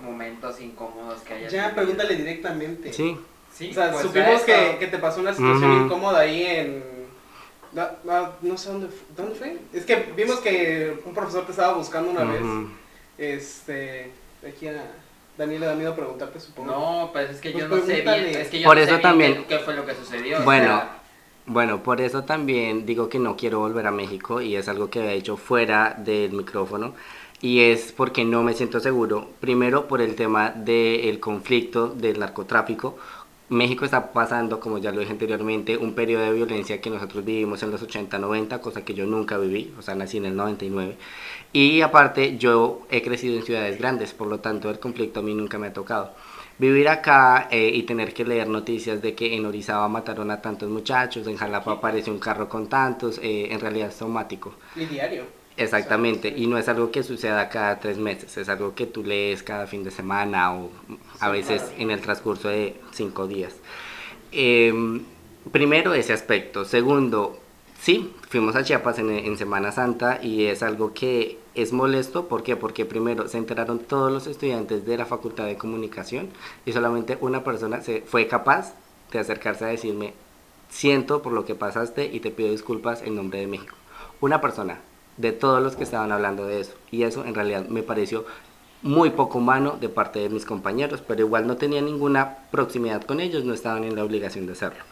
momentos incómodos que hayas Ya, pregúntale directamente. Sí. sí o sea, pues supimos que, que, te pasó una situación incómoda ahí en... No, sé dónde, dónde fue. Es que vimos que un profesor te estaba buscando una vez. Este, aquí a Daniel le da miedo preguntarte, supongo. No, pues es que yo pues no sé bien, es que yo por no eso sé también, qué, fue lo que sucedió. Bueno, bueno, por eso también digo que no quiero volver a México y es algo que había hecho fuera del micrófono y es porque no me siento seguro. Primero por el tema del conflicto del narcotráfico México está pasando, como ya lo dije anteriormente, un periodo de violencia que nosotros vivimos en los 80-90, cosa que yo nunca viví, o sea, nací en el 99. Y aparte, yo he crecido en ciudades grandes, por lo tanto, el conflicto a mí nunca me ha tocado. Vivir acá eh, y tener que leer noticias de que en Orizaba mataron a tantos muchachos, en Jalapa aparece un carro con tantos, eh, en realidad es traumático. Y diario. Exactamente, y no es algo que suceda cada tres meses, es algo que tú lees cada fin de semana o a veces en el transcurso de cinco días. Em, primero ese aspecto. Segundo, sí, fuimos a Chiapas en, Semana Santa y es algo que es molesto. ¿Por qué? Porque primero se enteraron todos los estudiantes de la Facultad de Comunicación y solamente una persona se fue capaz de acercarse a decirme, siento por lo que pasaste y te pido disculpas en nombre de México. Una persona de todos los que estaban hablando de eso. Y eso en realidad me pareció muy poco humano de parte de mis compañeros, pero igual no tenía ninguna proximidad con ellos, no estaban en la obligación de hacerlo.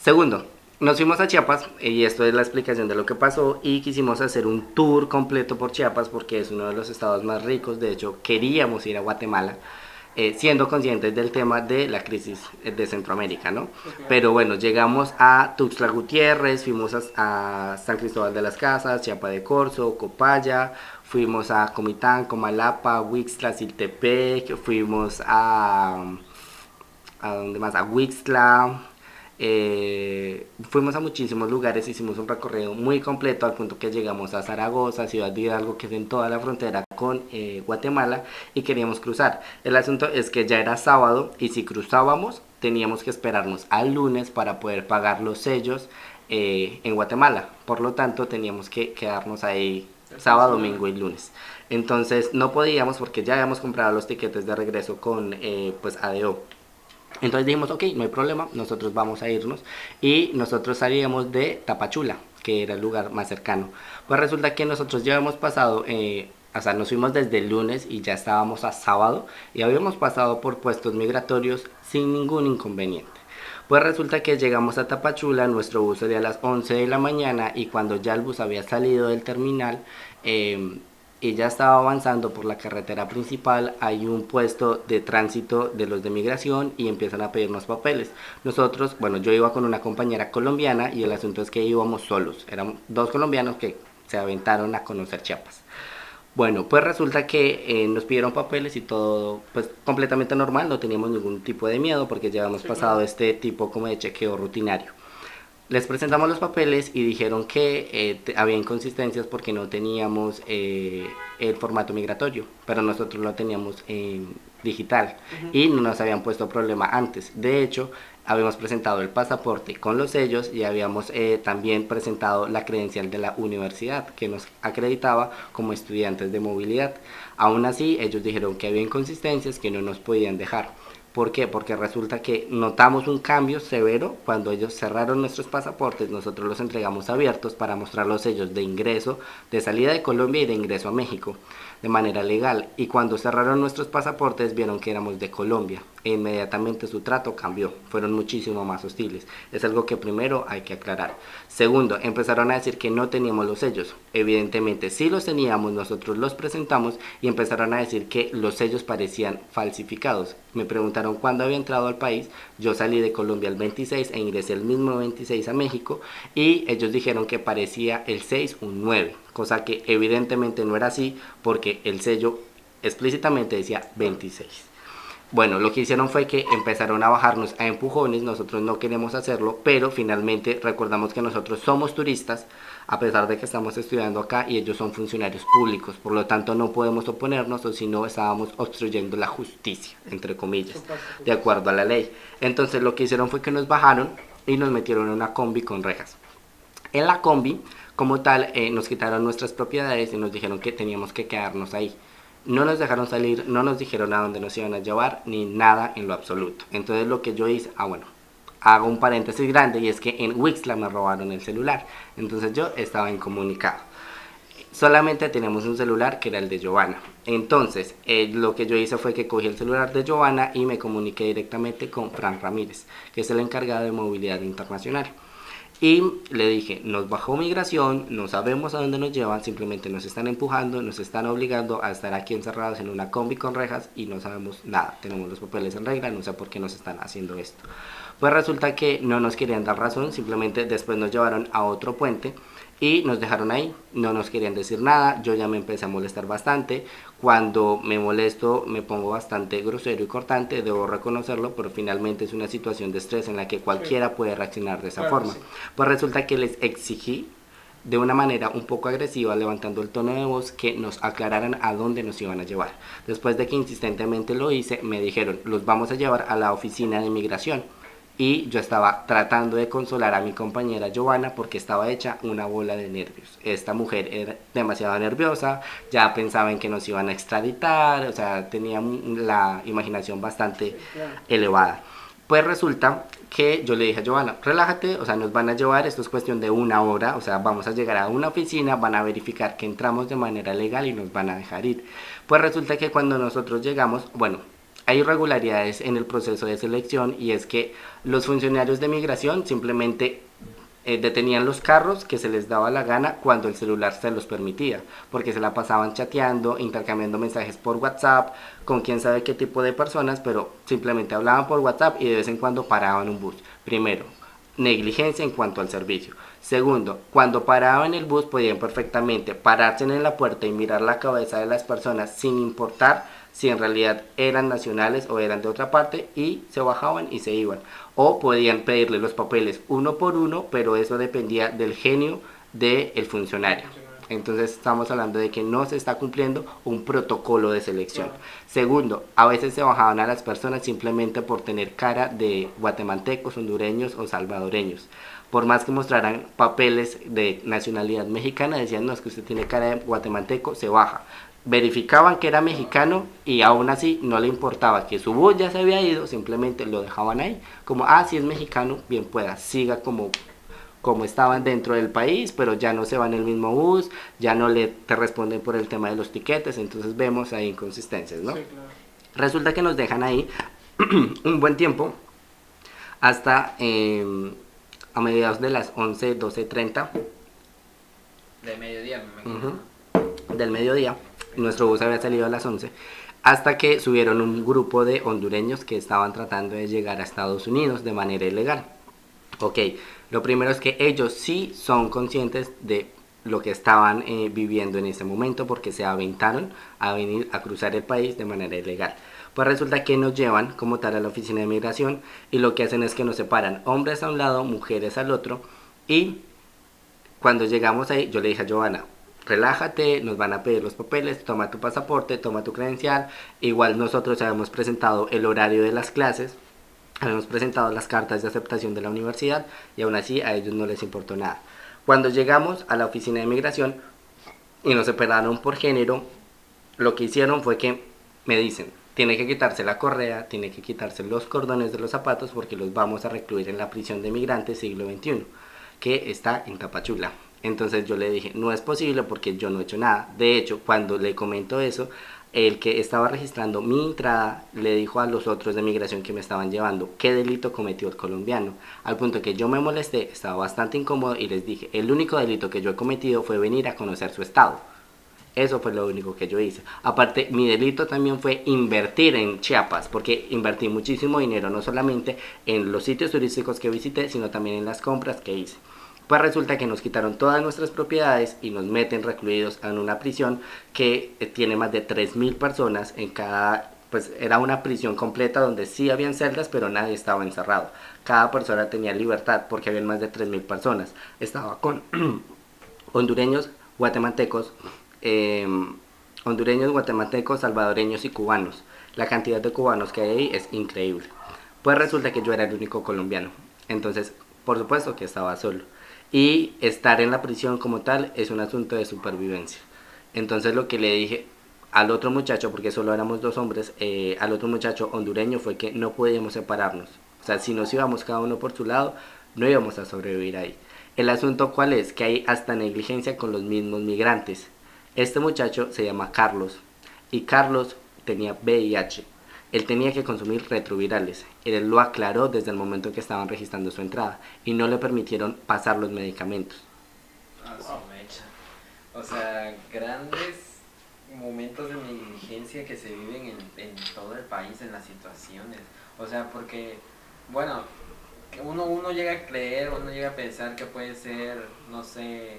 Segundo, nos fuimos a Chiapas y esto es la explicación de lo que pasó y quisimos hacer un tour completo por Chiapas porque es uno de los estados más ricos, de hecho queríamos ir a Guatemala. Eh, siendo conscientes del tema de la crisis de Centroamérica, ¿no? Pero bueno, llegamos a Tuxtla Gutiérrez, fuimos a, a, San Cristóbal de las Casas, Chiapa de Corzo, Copaya, fuimos a Comitán, Comalapa, Huixtla, Siltepec, fuimos a, a donde más, a Huixtla, eh, fuimos a muchísimos lugares, hicimos un recorrido muy completo al punto que llegamos a Zaragoza, Ciudad de Hidalgo, que es en toda la frontera con eh, Guatemala, y queríamos cruzar. El asunto es que ya era sábado y si cruzábamos teníamos que esperarnos al lunes para poder pagar los sellos eh, en Guatemala. Por lo tanto, teníamos que quedarnos ahí sábado, domingo y lunes. Entonces no podíamos porque ya habíamos comprado los tiquetes de regreso con pues ADO. Entonces dijimos, ok, no hay problema, nosotros vamos a irnos y nosotros salíamos de Tapachula, que era el lugar más cercano. Pues resulta que nosotros ya habíamos pasado, eh, o sea, nos fuimos desde el lunes y ya estábamos a sábado y habíamos pasado por puestos migratorios sin ningún inconveniente. Pues resulta que llegamos a Tapachula, nuestro bus salía a las 11 de la mañana y cuando ya el bus había salido del terminal, eh, ya estaba avanzando por la carretera principal, hay un puesto de tránsito de los de migración y empiezan a pedirnos papeles. Nosotros, bueno, yo iba con una compañera colombiana y el asunto es que íbamos solos. Eran dos colombianos que se aventaron a conocer Chiapas. Bueno, pues resulta que eh, nos pidieron papeles y todo, pues completamente normal, no teníamos ningún tipo de miedo porque ya habíamos pasado este tipo como de chequeo rutinario. Les presentamos los papeles y dijeron que eh, había inconsistencias porque no teníamos eh, el formato migratorio, pero nosotros lo teníamos en digital y no nos habían puesto problema antes. De hecho, habíamos presentado el pasaporte con los sellos y habíamos eh, también presentado la credencial de la universidad que nos acreditaba como estudiantes de movilidad. Aún así, ellos dijeron que había inconsistencias que no nos podían dejar. ¿Por qué? Porque resulta que notamos un cambio severo cuando ellos cerraron nuestros pasaportes, nosotros los entregamos abiertos para mostrar los sellos de ingreso, de salida de Colombia y de ingreso a México de manera legal. Y cuando cerraron nuestros pasaportes vieron que éramos de Colombia e inmediatamente su trato cambió, fueron muchísimo más hostiles. Es algo que primero hay que aclarar. Segundo, empezaron a decir que no teníamos los sellos. Evidentemente sí los teníamos, nosotros los presentamos y empezaron a decir que los sellos parecían falsificados. Me preguntaron cuándo había entrado al país, yo salí de Colombia el 26 e ingresé el mismo 26 a México y ellos dijeron que parecía el 6 un 9, cosa que evidentemente no era así porque el sello explícitamente decía 26. Bueno, lo que hicieron fue que empezaron a bajarnos a empujones, nosotros no queremos hacerlo, pero finalmente recordamos que nosotros somos turistas, a pesar de que estamos estudiando acá y ellos son funcionarios públicos, por lo tanto no podemos oponernos o si no estábamos obstruyendo la justicia, entre comillas, de acuerdo a la ley. Entonces lo que hicieron fue que nos bajaron y nos metieron en una combi con rejas. En la combi, como tal, eh, nos quitaron nuestras propiedades y nos dijeron que teníamos que quedarnos ahí no nos dejaron salir, no nos dijeron a dónde nos iban a llevar, ni nada en lo absoluto. Entonces lo que yo hice, ah bueno, hago un paréntesis grande y es que en Wixla me robaron el celular. Entonces yo estaba incomunicado. Solamente tenemos un celular que era el de Giovanna. Entonces, eh, lo que yo hice fue que cogí el celular de Giovanna y me comuniqué directamente con Fran Ramírez, que es el encargado de movilidad internacional. Y le dije, nos bajó migración, no sabemos a dónde nos llevan, simplemente nos están empujando, nos están obligando a estar aquí encerrados en una combi con rejas y no sabemos nada. Tenemos los papeles en regla, no sé por qué nos están haciendo esto. Pues resulta que no nos querían dar razón, simplemente después nos llevaron a otro puente y nos dejaron ahí, no nos querían decir nada, yo ya me empecé a molestar bastante, cuando me molesto me pongo bastante grosero y cortante, debo reconocerlo, pero finalmente es una situación de estrés en la que cualquiera puede reaccionar de esa forma. Pues resulta que les exigí de una manera un poco agresiva, levantando el tono de voz, que nos aclararan a dónde nos iban a llevar. Después de que insistentemente lo hice, me dijeron, los vamos a llevar a la oficina de inmigración y yo estaba tratando de consolar a mi compañera Giovanna porque estaba hecha una bola de nervios. Esta mujer era demasiado nerviosa, ya pensaba en que nos iban a extraditar, o sea, tenía la imaginación bastante elevada. Pues resulta que yo le dije a Giovanna, relájate, o sea, nos van a llevar, esto es cuestión de una hora, o sea, vamos a llegar a una oficina, van a verificar que entramos de manera legal y nos van a dejar ir. Pues resulta que cuando nosotros llegamos, bueno, hay irregularidades en el proceso de selección y es que los funcionarios de migración simplemente eh, detenían los carros que se les daba la gana cuando el celular se los permitía, porque se la pasaban chateando, intercambiando mensajes por WhatsApp con quién sabe qué tipo de personas, pero simplemente hablaban por WhatsApp y de vez en cuando paraban un bus. Primero, negligencia en cuanto al servicio. Segundo, cuando paraban el bus podían perfectamente pararse en la puerta y mirar la cabeza de las personas sin importar si en realidad eran nacionales o eran de otra parte y se bajaban y se iban. O podían pedirle los papeles uno por uno, pero eso dependía del genio del funcionario. Entonces estamos hablando de que no se está cumpliendo un protocolo de selección. Segundo, a veces se bajaban a las personas simplemente por tener cara de guatemaltecos, hondureños o salvadoreños. Por más que mostraran papeles de nacionalidad mexicana, decían, no, es que usted tiene cara de guatemalteco, se baja verificaban que era mexicano y aún así no le importaba que su voz ya se había ido, simplemente lo dejaban ahí, como, ah, si es mexicano, bien pueda, siga como, como estaban dentro del país, pero ya no se va en el mismo bus, ya no le te responden por el tema de los tiquetes, entonces vemos ahí inconsistencias, ¿no? Resulta que nos dejan ahí un buen tiempo, hasta em, a mediados de las 11, 12, 30. De mediodía, me imagino. Del mediodía nuestro bus había salido a las 11, hasta que subieron un grupo de hondureños que estaban tratando de llegar a Estados Unidos de manera ilegal. Ok, lo primero es que ellos sí son conscientes de lo que estaban eh, viviendo en ese momento porque se aventaron a venir a cruzar el país de manera ilegal. Pues resulta que nos llevan como tal a la oficina de migración y lo que hacen es que nos separan hombres a un lado, mujeres al otro y cuando llegamos ahí yo le dije a Giovanna, relájate, nos van a pedir los papeles, toma tu pasaporte, toma tu credencial. Igual nosotros habíamos presentado el horario de las clases, habíamos presentado las cartas de aceptación de la universidad y aún así a ellos no les importó nada. Cuando llegamos a la oficina de migración y nos separaron por género, lo que hicieron fue que me dicen, tiene que quitarse la correa, tiene que quitarse los cordones de los zapatos porque los vamos a recluir en la prisión de migrantes siglo XXI, que está en Tapachula. Entonces yo le dije, no es posible porque yo no he hecho nada. De hecho, cuando le comento eso, el que estaba registrando mi entrada le dijo a los otros de migración que me estaban llevando qué delito cometió el colombiano. Al punto que yo me molesté, estaba bastante incómodo y les dije, el único delito que yo he cometido fue venir a conocer su estado. Eso fue lo único que yo hice. Aparte, mi delito también fue invertir en Chiapas, porque invertí muchísimo dinero, no solamente en los sitios turísticos que visité, sino también en las compras que hice. Pues resulta que nos quitaron todas nuestras propiedades y nos meten recluidos en una prisión que eh, tiene más de 3.000 personas en cada pues era una prisión completa donde sí habían celdas, pero nadie estaba encerrado. Cada persona tenía libertad porque había más de 3.000 personas. Estaba con hondureños, guatemaltecos, em, hondureños, guatemaltecos, salvadoreños y cubanos. La cantidad de cubanos que hay ahí es increíble. Pues resulta que yo era el único colombiano. Entonces, por supuesto que estaba solo y estar en la prisión como tal es un asunto de supervivencia. Entonces lo que le dije al otro muchacho, porque solo éramos dos hombres, eh, al otro muchacho hondureño fue que no podíamos separarnos. O sea, si nos íbamos cada uno por su lado, no íbamos a sobrevivir ahí. El asunto cuál es, que hay hasta negligencia con los mismos migrantes. Este muchacho se llama Carlos y Carlos tenía VIH. Él tenía que consumir retrovirales. Él lo aclaró desde el momento que estaban registrando su entrada y no le permitieron pasar los medicamentos. Ah, o sea, grandes momentos de negligencia que se viven en, en todo el país, en las situaciones. O sea, porque, bueno, uno, uno llega a creer, uno llega a pensar que puede ser, no sé,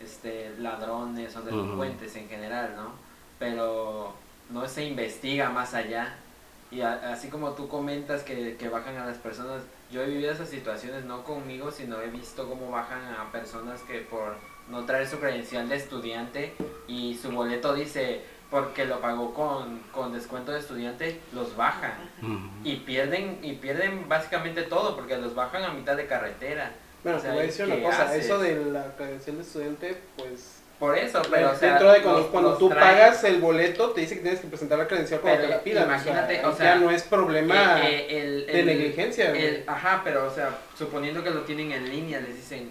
este, ladrones o delincuentes en general, ¿no? Pero no se investiga más allá. Y así como tú comentas que, que, bajan a las personas, yo he vivido esas situaciones no conmigo, sino he visto cómo bajan a personas que por no traer su credencial de estudiante y su boleto dice porque lo pagó con, con descuento de estudiante, los bajan. Y pierden y pierden básicamente todo porque los bajan a mitad de carretera. Bueno, te voy a decir una cosa, eso de la credencial de estudiante, pues... Por eso, pero... O sea, dentro de cuando, cuando tú pagas el boleto, te dice que tienes que presentar la credencial cuando te la pidan. Imagínate, o sea, no es problema eh, eh, de negligencia. ajá, pero, o sea, suponiendo que lo tienen en línea, les dicen,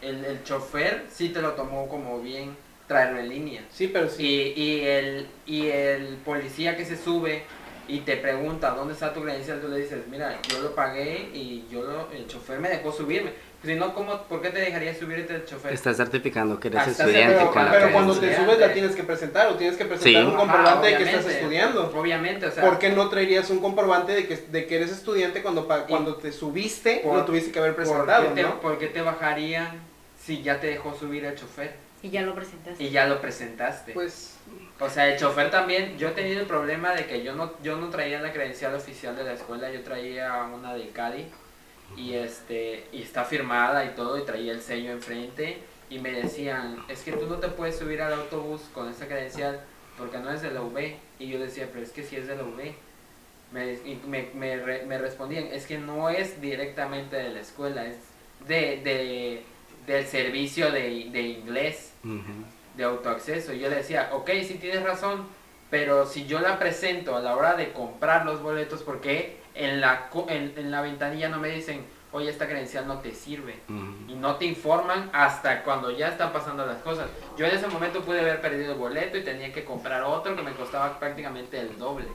el, el chofer sí te lo tomó como bien traerlo en línea. Sí, pero sí. Y, y, el, y el policía que se sube y te pregunta dónde está tu credencial, tú le dices, mira, yo lo pagué y yo lo, el chofer me dejó subirme. Si no, ¿cómo, ¿por qué te dejaría subirte el chofer? Estás certificando que eres ah, estudiante. Pero, cuando te subes la tienes que presentar o tienes que presentar un comprobante de que estás estudiando. Obviamente, o sea. ¿Por qué no traerías un comprobante de que, de que eres estudiante cuando, cuando te subiste? Por, lo tuviste que haber presentado, ¿por qué, te, ¿por qué te bajarían si ya te dejó subir el chofer? Y ya lo presentaste. Y ya lo presentaste. Pues. O sea, el chofer también, yo he tenido el problema de que yo no, yo no traía la credencial oficial de la escuela, yo traía una de CADI y este, y está firmada y todo, y traía el sello enfrente, y me decían, es que tú no te puedes subir al autobús con esa credencial porque no es de la UB. Y yo decía, pero es que si es de la UB. Me, y me, me, me respondían, es que no es directamente de la escuela, es de, de del servicio de, de inglés, de autoacceso. Y yo le decía, ok, sí tienes razón, pero si yo la presento a la hora de comprar los boletos, porque en la, en, en la ventanilla no me dicen, oye, esta credencial no te sirve. Y no te informan hasta cuando ya están pasando las cosas. Yo en ese momento pude haber perdido el boleto y tenía que comprar otro que me costaba prácticamente el doble.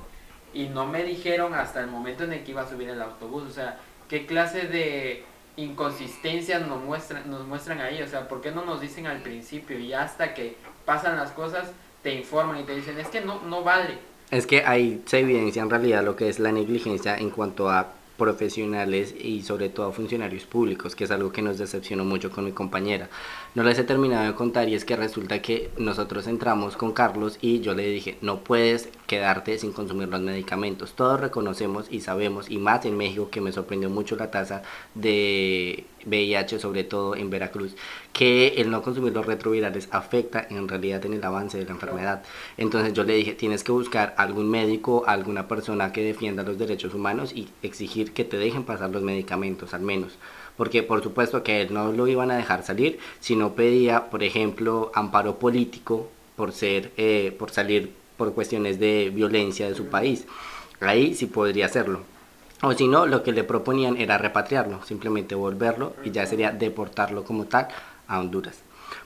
Y no me dijeron hasta el momento en el que iba a subir el autobús. O sea, ¿qué clase de inconsistencias nos muestran, nos muestran ahí, o sea, ¿por qué no nos dicen al principio y hasta que pasan las cosas te informan y te dicen, es que no, no vale? Es que ahí se evidencia en realidad lo que es la negligencia en cuanto a profesionales y sobre todo funcionarios públicos, que es algo que nos decepcionó mucho con mi compañera. No les he terminado de contar y es que resulta que nosotros entramos con Carlos y yo le dije, no puedes quedarte sin consumir los medicamentos. Todos reconocemos y sabemos, y más en México, que me sorprendió mucho la tasa de VIH, sobre todo en Veracruz, que el no consumir los retrovirales afecta en realidad en el avance de la enfermedad. Entonces yo le dije, tienes que buscar algún médico, alguna persona que defienda los derechos humanos y exigir que te dejen pasar los medicamentos al menos. Porque por supuesto que no lo iban a dejar salir si no pedía, por ejemplo, amparo político por ser, eh, por salir por cuestiones de violencia de su país. Ahí sí podría hacerlo o si no, lo que le proponían era repatriarlo, simplemente volverlo y ya sería deportarlo como tal a Honduras.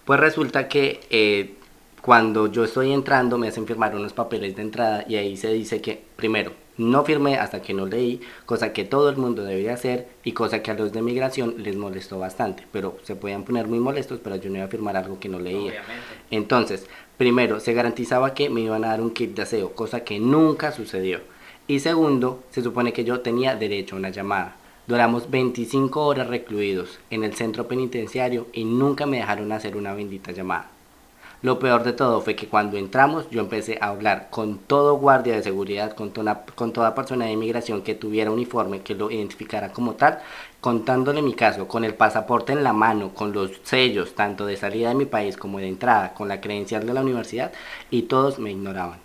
Pues resulta que eh, cuando yo estoy entrando me hacen firmar unos papeles de entrada y ahí se dice que primero no firmé hasta que no leí, cosa que todo el mundo debería hacer y cosa que a los de migración les molestó bastante, pero se podían poner muy molestos, pero yo no iba a firmar algo que no leía. Entonces, primero se garantizaba que me iban a dar un kit de aseo, cosa que nunca sucedió. Y segundo, se supone que yo tenía derecho a una llamada. Duramos 25 horas recluidos en el centro penitenciario y nunca me dejaron hacer una bendita llamada. Lo peor de todo fue que cuando entramos yo empecé a hablar con todo guardia de seguridad, con toda, con toda persona de inmigración que tuviera uniforme, que lo identificara como tal, contándole mi caso, con el pasaporte en la mano, con los sellos tanto de salida de mi país como de entrada, con la credencial de la universidad y todos me ignoraban.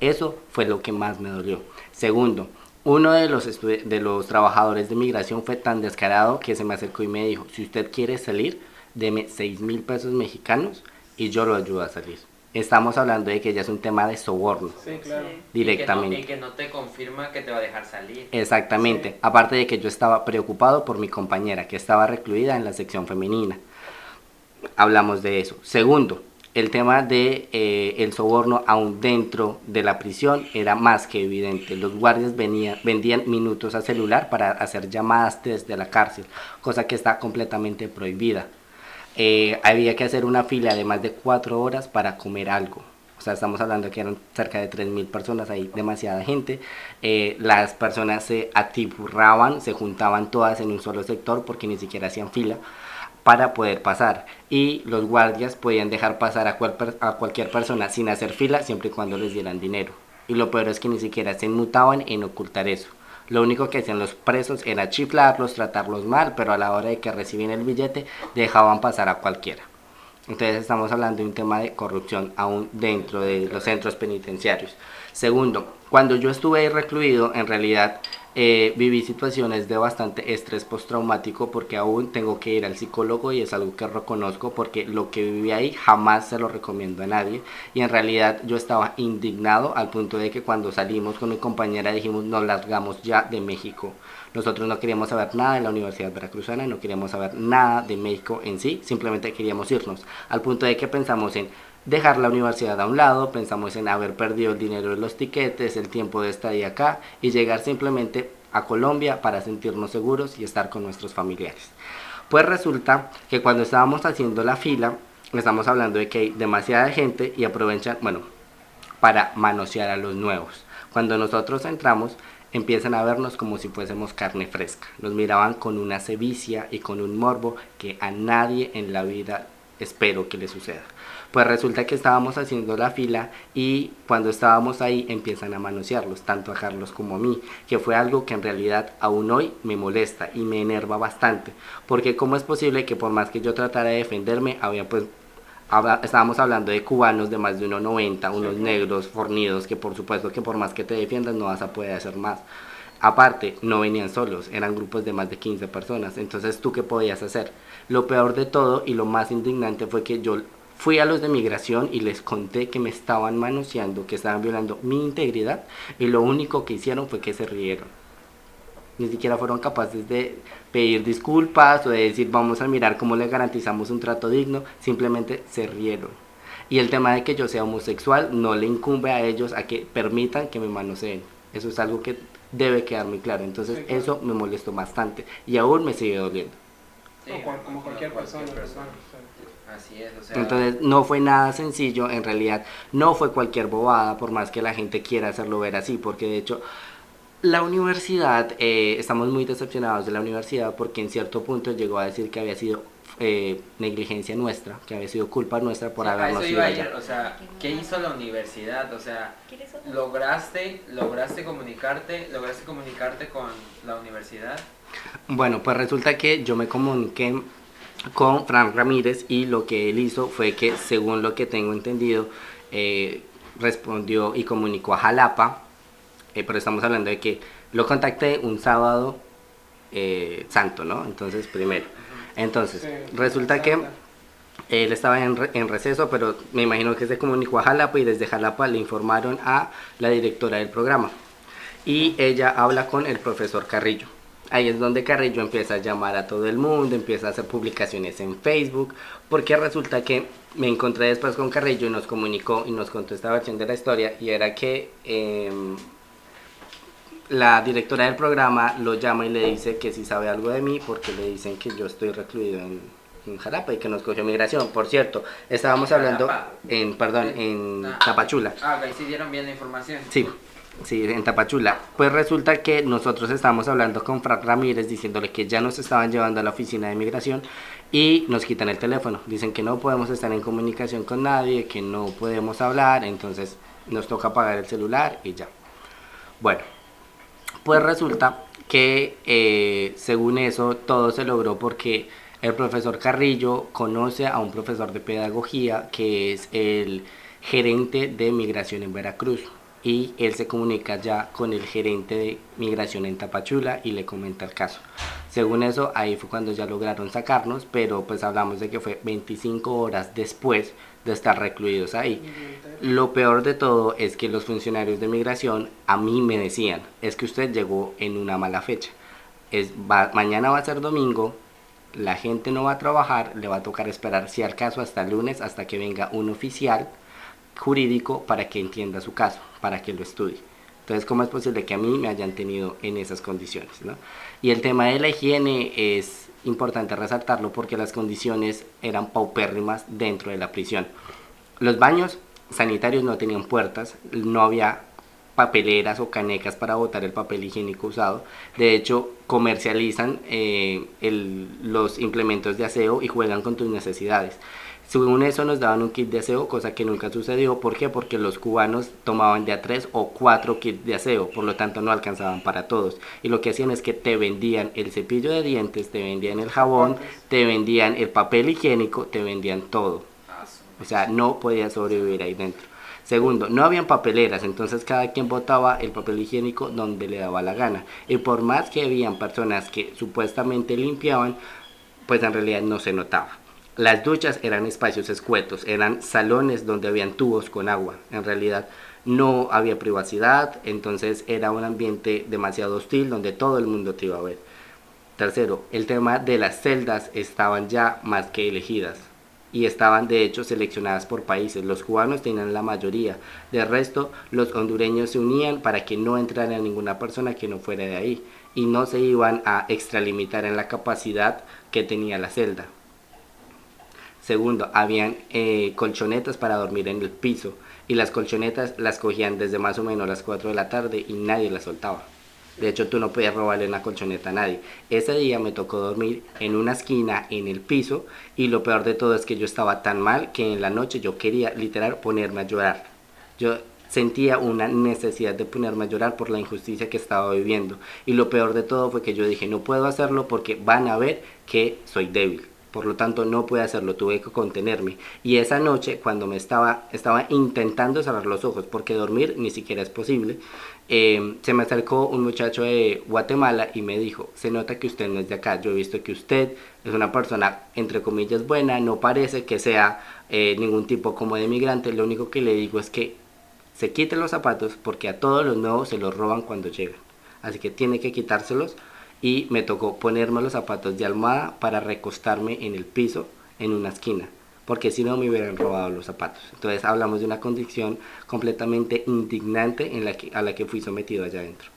Eso fue lo que más me dolió. Segundo, uno de los, de los trabajadores de migración fue tan descarado que se me acercó y me dijo, si usted quiere salir, deme 6 mil pesos mexicanos y yo lo ayudo a salir. Estamos hablando de que ya es un tema de soborno. Sí, claro. Directamente. Y que, no, te confirma que te va a dejar salir. Exactamente. Aparte de que yo estaba preocupado por mi compañera, que estaba recluida en la sección femenina. Hablamos de eso. Segundo, el tema de eh, el soborno aún dentro de la prisión era más que evidente. Los guardias venían, vendían minutos a celular para hacer llamadas desde la cárcel, cosa que está completamente prohibida. Eh, había que hacer una fila de más de cuatro horas para comer algo. O sea, estamos hablando que eran cerca de 3.000 personas, hay demasiada gente. Eh, las personas se atiburraban, se juntaban todas en un solo sector porque ni siquiera hacían fila para poder pasar y los guardias podían dejar pasar a, a cualquier persona sin hacer fila siempre y cuando les dieran dinero. Y lo peor es que ni siquiera se inmutaban en ocultar eso. Lo único que hacían los presos era chiflarlos, tratarlos mal, pero a la hora de que recibían el billete dejaban pasar a cualquiera. Entonces estamos hablando de un tema de corrupción aún dentro de los centros penitenciarios. Segundo, cuando yo estuve recluido, en realidad eh, viví situaciones de bastante estrés postraumático porque aún tengo que ir al psicólogo y es algo que reconozco porque lo que viví ahí jamás se lo recomiendo a nadie y en realidad yo estaba indignado al punto de que cuando salimos con mi compañera dijimos nos largamos ya de México. Nosotros no queríamos saber nada de la Universidad Veracruzana, no queríamos saber nada de México en sí, simplemente queríamos irnos al punto de que pensamos en dejar la universidad a un lado, pensamos en haber perdido el dinero de los tiquetes, el tiempo de estadía acá y llegar simplemente a Colombia para sentirnos seguros y estar con nuestros familiares. Pues resulta que cuando estábamos haciendo la fila, estamos hablando de que hay demasiada gente y aprovechan, bueno, para manosear a los nuevos. Cuando nosotros entramos, empiezan a vernos como si fuésemos carne fresca. Nos miraban con una sevicia y con un morbo que a nadie en la vida espero que le suceda. Pues resulta que estábamos haciendo la fila y cuando estábamos ahí empiezan a manosearlos, tanto a Carlos como a mí, que fue algo que en realidad aún hoy me molesta y me enerva bastante, porque cómo es posible que por más que yo tratara de defenderme, había pues estábamos hablando de cubanos de más de 1,90, unos negros fornidos que por supuesto que por más que te defiendas no vas a poder hacer más. Aparte, no venían solos, eran grupos de más de 15 personas. Entonces, ¿tú qué podías hacer? Lo peor de todo y lo más indignante fue que yo Fui a los de migración y les conté que me estaban manoseando, que estaban violando mi integridad y lo único que hicieron fue que se rieron. Ni siquiera fueron capaces de pedir disculpas o de decir vamos a mirar cómo le garantizamos un trato digno, simplemente se rieron. Y el tema de que yo sea homosexual no le incumbe a ellos a que permitan que me manoseen. Eso es algo que debe quedar muy claro. Entonces eso me molestó bastante y aún me sigue doliendo. como cualquier persona. Entonces no fue nada sencillo, en realidad no fue cualquier bobada, por más que la gente quiera hacerlo ver así, porque de hecho la universidad, eh, estamos muy decepcionados de la universidad porque en cierto punto llegó a decir que había sido eh, negligencia nuestra, que había sido culpa nuestra por habernos ido allá. o sea, ¿qué hizo la universidad? O sea, ¿lograste, lograste comunicarte, lograste comunicarte con la universidad? Bueno, pues resulta que yo me comuniqué con Frank Ramírez y lo que él hizo fue que, según lo que tengo entendido, eh, respondió y comunicó a Jalapa, eh, pero estamos hablando de que lo contacté un sábado eh, santo, ¿no? Entonces, primero. Entonces, resulta que él estaba en, en, receso, pero me imagino que se comunicó a Jalapa y desde Jalapa le informaron a la directora del programa. Y ella habla con el profesor Carrillo. Ahí es donde Carrillo empieza a llamar a todo el mundo, empieza a hacer publicaciones en Facebook, porque resulta que me encontré después con Carrillo y nos comunicó y nos contó esta versión de la historia y era que em, la directora del programa lo llama y le dice que si sabe algo de mí porque le dicen que yo estoy recluido en, en Jalapa y que nos cogió migración. Por cierto, estábamos hablando en, perdón, en ah, Tapachula. Ah, sí dieron bien la información. Sí. Sí, en Tapachula. Pues resulta que nosotros estábamos hablando con Frank Ramírez diciéndole que ya nos estaban llevando a la oficina de migración y nos quitan el teléfono. Dicen que no podemos estar en comunicación con nadie, que no podemos hablar, entonces nos toca apagar el celular y ya. Bueno, pues resulta que eh, según eso todo se logró porque el profesor Carrillo conoce a un profesor de pedagogía que es el gerente de migración en Veracruz y él se comunica ya con el gerente de migración en Tapachula y le comenta el caso. Según eso, ahí fue cuando ya lograron sacarnos, pero pues hablamos de que fue 25 horas después de estar recluidos ahí. Lo peor de todo es que los funcionarios de migración a mí me decían, es que usted llegó en una mala fecha. Es, mañana va a ser domingo, la gente no va a trabajar, le va a tocar esperar si al caso hasta lunes, hasta que venga un oficial jurídico para que entienda su caso, para que lo estudie. Entonces, ¿cómo es posible que a mí me hayan tenido en esas condiciones? Y el tema de la higiene es importante resaltarlo porque las condiciones eran paupérrimas dentro de la prisión. Los baños sanitarios no tenían puertas, no había papeleras o canecas para botar el papel higiénico usado. De hecho, comercializan eh, los implementos de aseo y juegan con tus necesidades. Según eso nos daban un kit de aseo, cosa que nunca sucedió. ¿Por qué? Porque los cubanos tomaban de a tres o cuatro kits de aseo, por lo tanto no alcanzaban para todos. Y lo que hacían es que te vendían el cepillo de dientes, te vendían el jabón, te vendían el papel higiénico, te vendían todo. O sea, no podías sobrevivir ahí dentro. Segundo, no habían papeleras, entonces cada quien botaba el papel higiénico donde le daba la gana. Y por más que habían personas que supuestamente limpiaban, pues en realidad no se notaba. Las duchas eran espacios escuetos, eran salones donde habían tubos con agua. En realidad no había privacidad, entonces era un ambiente demasiado hostil donde todo el mundo te iba a ver. Tercero, el tema de las celdas estaban ya más que elegidas y estaban de hecho seleccionadas por países. Los cubanos tenían la mayoría. De resto, los hondureños se unían para que no entrara ninguna persona que no fuera de ahí y no se iban a extralimitar en la capacidad que tenía la celda. Segundo, habían eh, colchonetas para dormir en el piso y las colchonetas las cogían desde más o menos las 4 de la tarde y nadie las soltaba. De hecho, tú no podías robarle una colchoneta a nadie. Ese día me tocó dormir en una esquina en el piso y lo peor de todo es que yo estaba tan mal que en la noche yo quería literal ponerme a llorar. Yo sentía una necesidad de ponerme a llorar por la injusticia que estaba viviendo. Y lo peor de todo fue que yo dije, no puedo hacerlo porque van a ver que soy débil por lo tanto no pude hacerlo, tuve que contenerme. Y esa noche, cuando me estaba, estaba intentando cerrar los ojos, porque dormir ni siquiera es posible, eh, se me acercó un muchacho de Guatemala y me dijo, se nota que usted no es de acá, yo he visto que usted es una persona, entre comillas, buena, no parece que sea eh, ningún tipo como de migrante, lo único que le digo es que se quite los zapatos porque a todos los nuevos se los roban cuando llegan. Así que tiene que quitárselos y me tocó ponerme los zapatos de almohada para recostarme en el piso en una esquina, porque si no me hubieran robado los zapatos. Entonces hablamos de una condición completamente indignante en la que, a la que fui sometido allá adentro.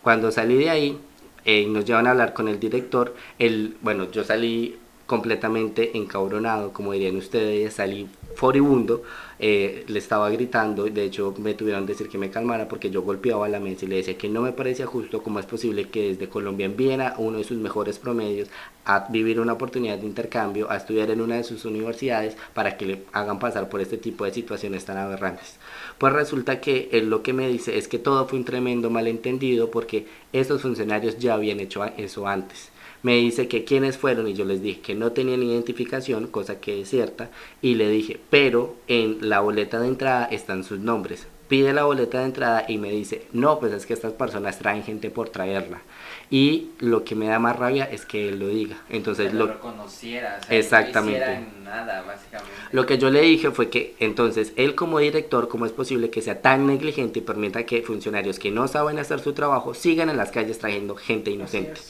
Cuando salí de ahí, eh, nos llevan a hablar con el director, el, bueno, yo salí completamente encabronado, como dirían ustedes, salí furibundo, eh, le estaba gritando, de hecho me tuvieron que decir que me calmara porque yo golpeaba la mesa y le decía que no me parecía justo cómo es posible que desde Colombia envíen a uno de sus mejores promedios a vivir una oportunidad de intercambio, a estudiar en una de sus universidades para que le hagan pasar por este tipo de situaciones tan aberrantes. Pues resulta que él lo que me dice es que todo fue un tremendo malentendido porque esos funcionarios ya habían hecho eso antes me dice que quiénes fueron y yo les dije que no tenían identificación, cosa que es cierta, y le dije, pero en la boleta de entrada están sus nombres. Pide la boleta de entrada y me dice, no, pues es que estas personas traen gente por traerla. Y lo que me da más rabia es que él lo diga. Entonces lo, conociera, exactamente. nada, básicamente. Lo que yo le dije fue que entonces él como director, ¿cómo es posible que sea tan negligente y permita que funcionarios que no saben hacer su trabajo sigan en las calles trayendo gente inocente?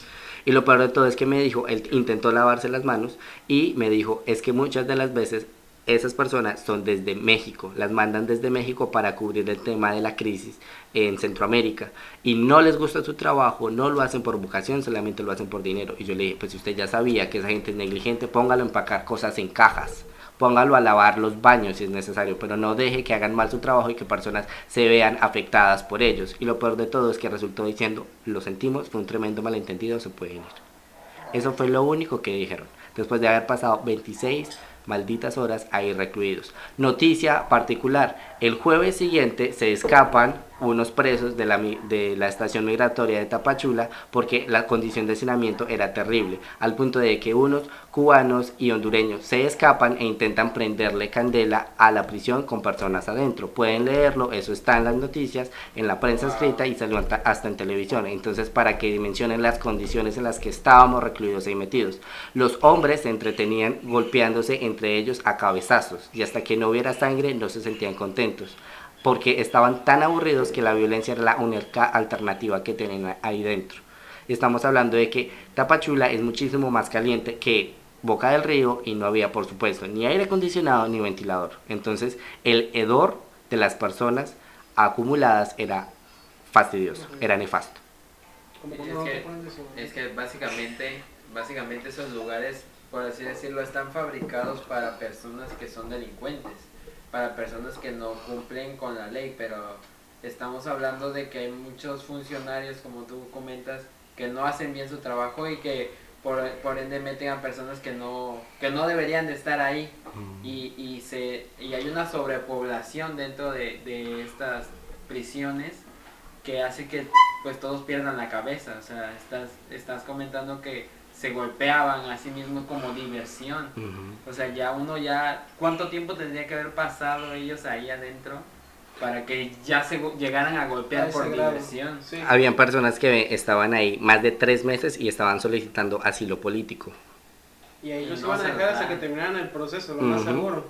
Y lo peor de todo es que me dijo, él intentó lavarse las manos y me dijo, es que muchas de las veces esas personas son desde México, las mandan desde México para cubrir el tema de la crisis en Centroamérica y no les gusta su trabajo, no lo hacen por vocación, solamente lo hacen por dinero. Y yo le dije, pues si usted ya sabía que esa gente es negligente, póngalo a empacar cosas en cajas póngalo a lavar los baños si es necesario, pero no deje que hagan mal su trabajo y que personas se vean afectadas por ellos. Y lo peor de todo es que resultó diciendo, lo sentimos, fue un tremendo malentendido, se pueden ir. Eso fue lo único que dijeron. Después de haber pasado 26 malditas horas ahí recluidos. Noticia particular, el jueves siguiente se escapan unos presos de la, de la estación migratoria de Tapachula porque la condición de hacinamiento era terrible, al punto de que unos cubanos y hondureños se escapan e intentan prenderle candela a la prisión con personas adentro. Pueden leerlo, eso está en las noticias, en la prensa escrita y salió hasta en televisión. Entonces, para que dimensionen las condiciones en las que estábamos recluidos y metidos. Los hombres se entretenían golpeándose entre ellos a cabezazos y hasta que no hubiera sangre no se sentían contentos porque estaban tan aburridos que la violencia era la única alternativa que tenían ahí dentro. Estamos hablando de que Tapachula es muchísimo más caliente que Boca del Río y no había, por supuesto, ni aire acondicionado ni ventilador. Entonces, el hedor de las personas acumuladas era fastidioso, era nefasto. Es que, básicamente, básicamente esos lugares, por así decirlo, están fabricados para personas que son delincuentes, para personas que no cumplen con la ley, pero estamos hablando de que hay muchos funcionarios, como tú comentas, que no hacen bien su trabajo y que por, por ende meten a personas que no, que no deberían de estar ahí. Y, y, se, y hay una sobrepoblación dentro de, de estas prisiones que hace que pues todos pierdan la cabeza. O sea, estás, estás comentando que se golpeaban a sí mismos como diversión. O sea, ya uno ya, ¿cuánto tiempo tendría que haber pasado ellos ahí adentro? para que ya se llegaran a golpear por diversión. Habían personas que estaban ahí más de tres meses y estaban solicitando asilo político. Y ahí los iban a dejar hasta que terminaran el proceso, lo más seguro.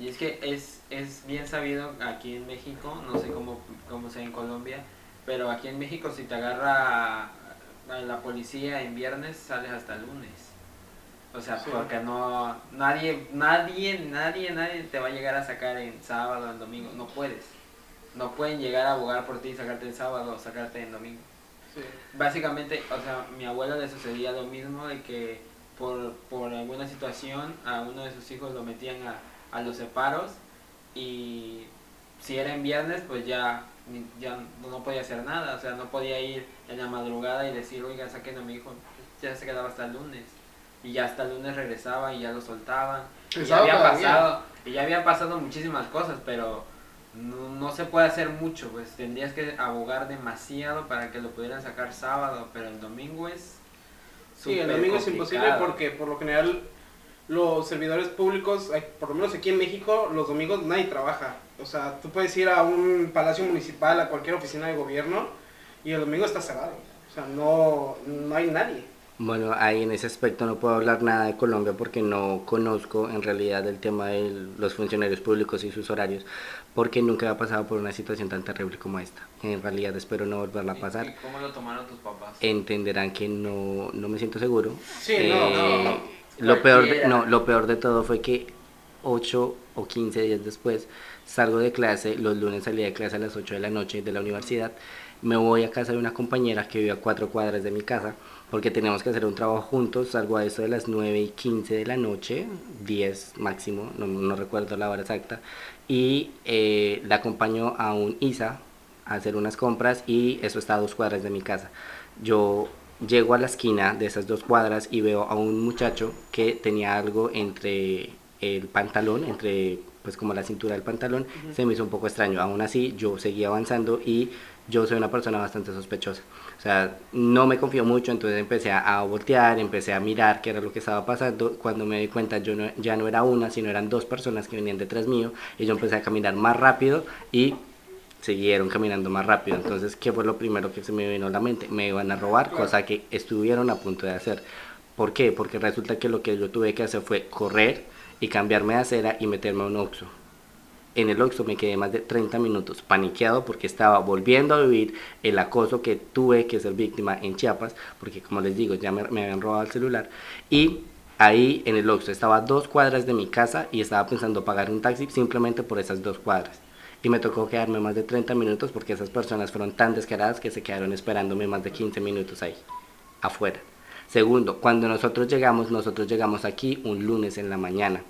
Y es que es, es bien sabido aquí en México, no sé cómo, cómo sea en Colombia, pero aquí en México si te agarra la policía en viernes, sales hasta el lunes. O sea, porque no nadie, nadie, nadie, nadie te va a llegar a sacar en sábado o en domingo. No puedes. No pueden llegar a abogar por ti y sacarte en sábado o sacarte en domingo. Básicamente, o sea, mi abuela le sucedía lo mismo de que por, por alguna situación a uno de sus hijos lo metían a, a los separos y si era en viernes pues ya, ya no podía hacer nada, o sea, no podía ir en la madrugada y decir, oiga, saquen a mi hijo, ya se quedaba hasta el lunes y ya hasta el lunes regresaba y ya lo soltaban. Y ya había pasado, y ya había pasado muchísimas cosas, pero no, se puede hacer mucho, pues tendrías que abogar demasiado para que lo pudieran sacar sábado, pero el domingo es Sí, el domingo es imposible porque por lo general los servidores públicos, por lo menos aquí en México, los domingos nadie trabaja. O sea, tú puedes ir a un palacio municipal, a cualquier oficina de gobierno y el domingo está cerrado. O sea, no, no hay nadie. Bueno, ahí en ese aspecto no puedo hablar nada de Colombia porque no conozco en realidad el tema de los funcionarios públicos y sus horarios, porque nunca he pasado por una situación tan terrible como esta. En realidad espero no volverla a pasar. ¿Y cómo lo tomaron tus papás? Entenderán que no, no me siento seguro. Sí, no, no, eh, Lo peor, de, no, lo peor de todo fue que 8 o 15 días después salgo de clase, los lunes salí de clase a las 8 de la noche de la universidad, me voy a casa de una compañera que vive a cuatro cuadras de mi casa porque tenemos que hacer un trabajo juntos, salgo a eso de las 9 y 15 de la noche, 10 máximo, no, recuerdo la hora exacta, y eh, la acompaño a un ISA a hacer unas compras y eso está a dos cuadras de mi casa. Yo llego a la esquina de esas dos cuadras y veo a un muchacho que tenía algo entre el pantalón, entre pues como la cintura del pantalón, se me hizo un poco extraño. Aún así, yo seguí avanzando y yo soy una persona bastante sospechosa. O sea, no me confío mucho, entonces empecé a, voltear, empecé a mirar qué era lo que estaba pasando. Cuando me di cuenta, yo ya no era una, sino eran dos personas que venían detrás mío. Y yo empecé a caminar más rápido y siguieron caminando más rápido. Entonces, ¿qué fue lo primero que se me vino a la mente? Me iban a robar, cosa que estuvieron a punto de hacer. ¿Por qué? Porque resulta que lo que yo tuve que hacer fue correr y cambiarme de acera y meterme a un oxo en el Oxxo me quedé más de 30 minutos paniqueado porque estaba volviendo a vivir el acoso que tuve que ser víctima en Chiapas, porque como les digo, ya me, habían robado el celular. Y ahí en el Oxxo estaba a dos cuadras de mi casa y estaba pensando pagar un taxi simplemente por esas dos cuadras. Y me tocó quedarme más de 30 minutos porque esas personas fueron tan descaradas que se quedaron esperándome más de 15 minutos ahí, afuera. Segundo, cuando nosotros llegamos, nosotros llegamos aquí un lunes en la mañana.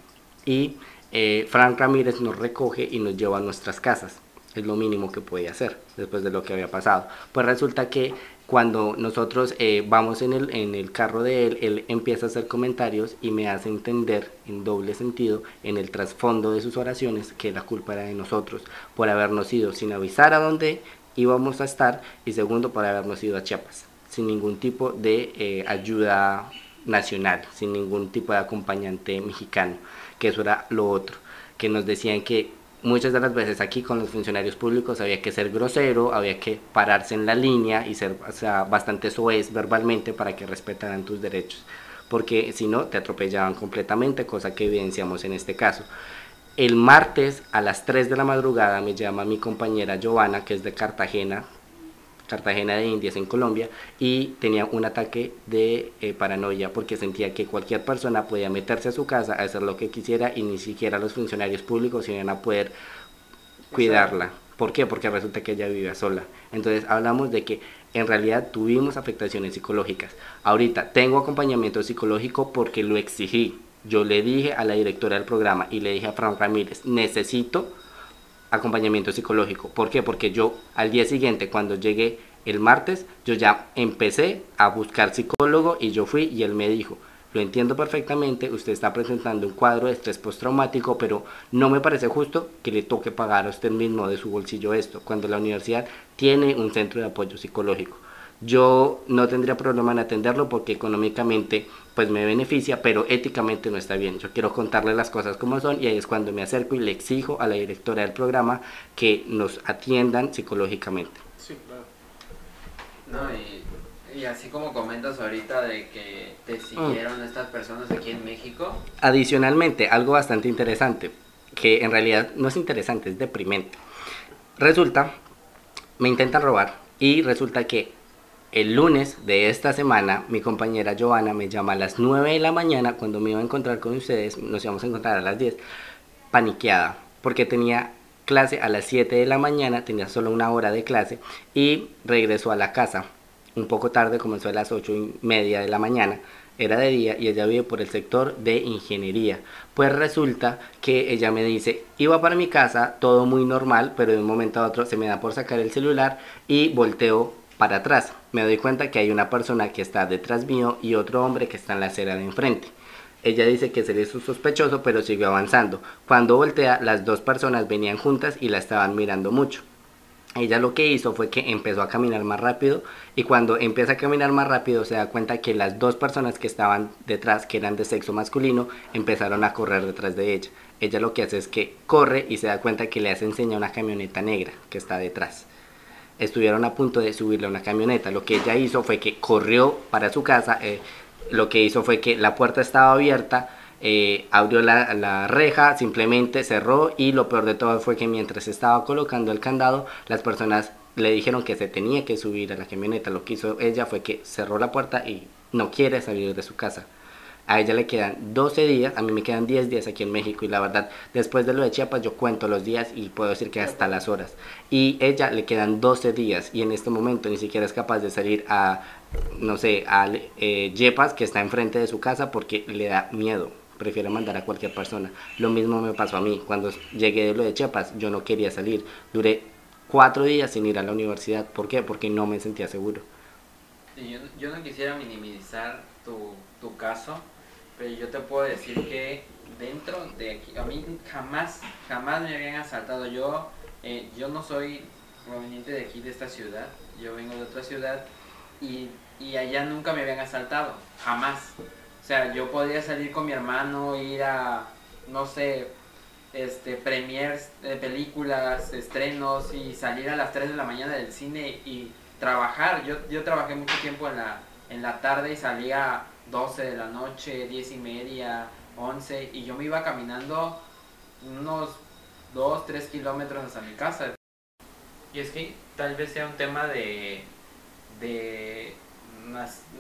Y eh, Frank Ramírez nos recoge y nos lleva a nuestras casas. Es lo mínimo que puede hacer después de lo que había pasado. Pues resulta que cuando nosotros eh, vamos en el, en el carro de él, él empieza a hacer comentarios y me hace entender en doble sentido, en el trasfondo de sus oraciones, que la culpa era de nosotros por habernos ido sin avisar a dónde íbamos a estar y segundo por habernos ido a Chiapas, sin ningún tipo de eh, ayuda nacional, sin ningún tipo de acompañante mexicano que eso era lo otro, que nos decían que muchas de las veces aquí con los funcionarios públicos había que ser grosero, había que pararse en la línea y ser bastante soez verbalmente para que respetaran tus derechos, porque si no te atropellaban completamente, cosa que evidenciamos en este caso. El martes a las 3 de la madrugada me llama mi compañera Giovanna, que es de Cartagena, Cartagena de Indias en Colombia y tenía un ataque de eh, paranoia porque sentía que cualquier persona podía meterse a su casa, a hacer lo que quisiera y ni siquiera los funcionarios públicos iban a poder cuidarla. ¿Por qué? Porque resulta que ella vivía sola. Entonces hablamos de que en realidad tuvimos afectaciones psicológicas. Ahorita tengo acompañamiento psicológico porque lo exigí. Yo le dije a la directora del programa y le dije a Fran Ramírez, necesito acompañamiento psicológico. ¿Por qué? Porque yo al día siguiente, cuando llegué el martes, yo ya empecé a buscar psicólogo y yo fui y él me dijo, lo entiendo perfectamente, usted está presentando un cuadro de estrés postraumático, pero no me parece justo que le toque pagar a usted mismo de su bolsillo esto, cuando la universidad tiene un centro de apoyo psicológico. Yo no tendría problema en atenderlo porque económicamente pues me beneficia, pero éticamente no está bien. Yo quiero contarle las cosas como son y ahí es cuando me acerco y le exijo a la directora del programa que nos atiendan psicológicamente. Sí, claro. No, y, y, así como comentas ahorita de que te siguieron estas personas aquí en México. Adicionalmente, algo bastante interesante, que en realidad no es interesante, es deprimente. Resulta, me intentan robar y resulta que el lunes de esta semana, mi compañera Joana me llama a las 9 de la mañana cuando me iba a encontrar con ustedes, nos íbamos a encontrar a las 10, paniqueada, porque tenía clase a las 7 de la mañana, tenía solo una hora de clase y regresó a la casa un poco tarde, comenzó a las 8 y media de la mañana, era de día y ella vive por el sector de ingeniería. Pues resulta que ella me dice, iba para mi casa, todo muy normal, pero de un momento a otro se me da por sacar el celular y volteo para atrás. Me doy cuenta que hay una persona que está detrás mío y otro hombre que está en la acera de enfrente. Ella dice que se le hizo sospechoso, pero siguió avanzando. Cuando voltea, las dos personas venían juntas y la estaban mirando mucho. Ella lo que hizo fue que empezó a caminar más rápido y cuando empieza a caminar más rápido se da cuenta que las dos personas que estaban detrás, que eran de sexo masculino, empezaron a correr detrás de ella. Ella lo que hace es que corre y se da cuenta que le hace enseña una camioneta negra que está detrás estuvieron a punto de subirle a una camioneta. Lo que ella hizo fue que corrió para su casa, eh, lo que hizo fue que la puerta estaba abierta, eh, abrió la, la, reja, simplemente cerró y lo peor de todo fue que mientras estaba colocando el candado, las personas le dijeron que se tenía que subir a la camioneta. Lo que hizo ella fue que cerró la puerta y no quiere salir de su casa. A ella le quedan 12 días, a mí me quedan 10 días aquí en México y la verdad, después de lo de Chiapas yo cuento los días y puedo decir que hasta las horas. Y ella le quedan 12 días y en este momento ni siquiera es capaz de salir a, no sé, a eh, Yepas que está enfrente de su casa porque le da miedo. Prefiere mandar a cualquier persona. Lo mismo me pasó a mí. Cuando llegué de lo de Chiapas, yo no quería salir. Duré cuatro días sin ir a la universidad. ¿Por qué? Porque no me sentía seguro. yo, yo no quisiera minimizar tu, tu caso, pero yo te puedo decir que dentro de aquí, a mí jamás, jamás me habían asaltado. Yo, eh, yo no soy proveniente de aquí, de esta ciudad, yo vengo de otra ciudad y, y allá nunca me habían asaltado, jamás. O sea, yo podía salir con mi hermano, ir a, no sé, este, premiers de películas, estrenos y salir a las 3 de la mañana del cine y trabajar. Yo, yo trabajé mucho tiempo en la, en la tarde y salía 12 de la noche, 10 y media, 11, y yo me iba caminando unos 2, 3 kilómetros hasta mi casa. Y es que tal vez sea un tema de, de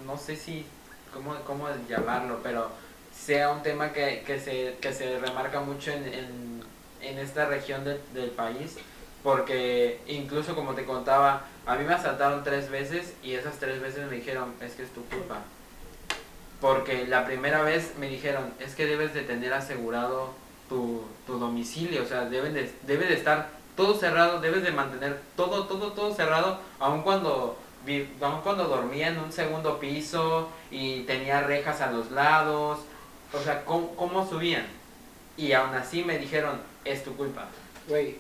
no sé si, cómo, cómo llamarlo, pero sea un tema que, que, se, que se remarca mucho en, en, esta región del país, porque incluso como te contaba, a mí me asaltaron tres veces y esas tres veces me dijeron, es que es tu culpa porque la primera vez me dijeron, es que debes de tener asegurado tu, domicilio, o sea, debe de, debe de estar todo cerrado, debes de mantener todo, todo, todo cerrado, aun cuando, aun cuando dormía en un segundo piso y tenía rejas a los lados, o sea, ¿cómo, subían? Y aún así me dijeron, es tu culpa. Güey,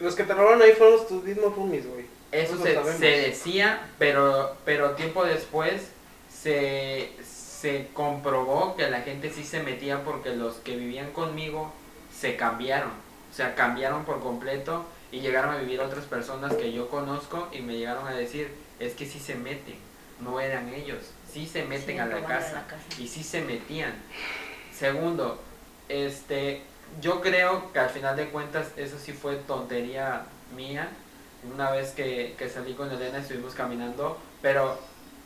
los que te robaron ahí fueron tus mismos roomies, güey. Eso se, se, decía, pero, pero tiempo después se, se comprobó que la gente sí se metía porque los que vivían conmigo se cambiaron. O sea, cambiaron por completo y llegaron a vivir otras personas que yo conozco y me llegaron a decir, es que sí se meten, no eran ellos, sí se meten a, la casa, y sí se metían. Segundo, este, yo creo que al final de cuentas eso sí fue tontería mía una vez que, que salí con Elena estuvimos caminando, pero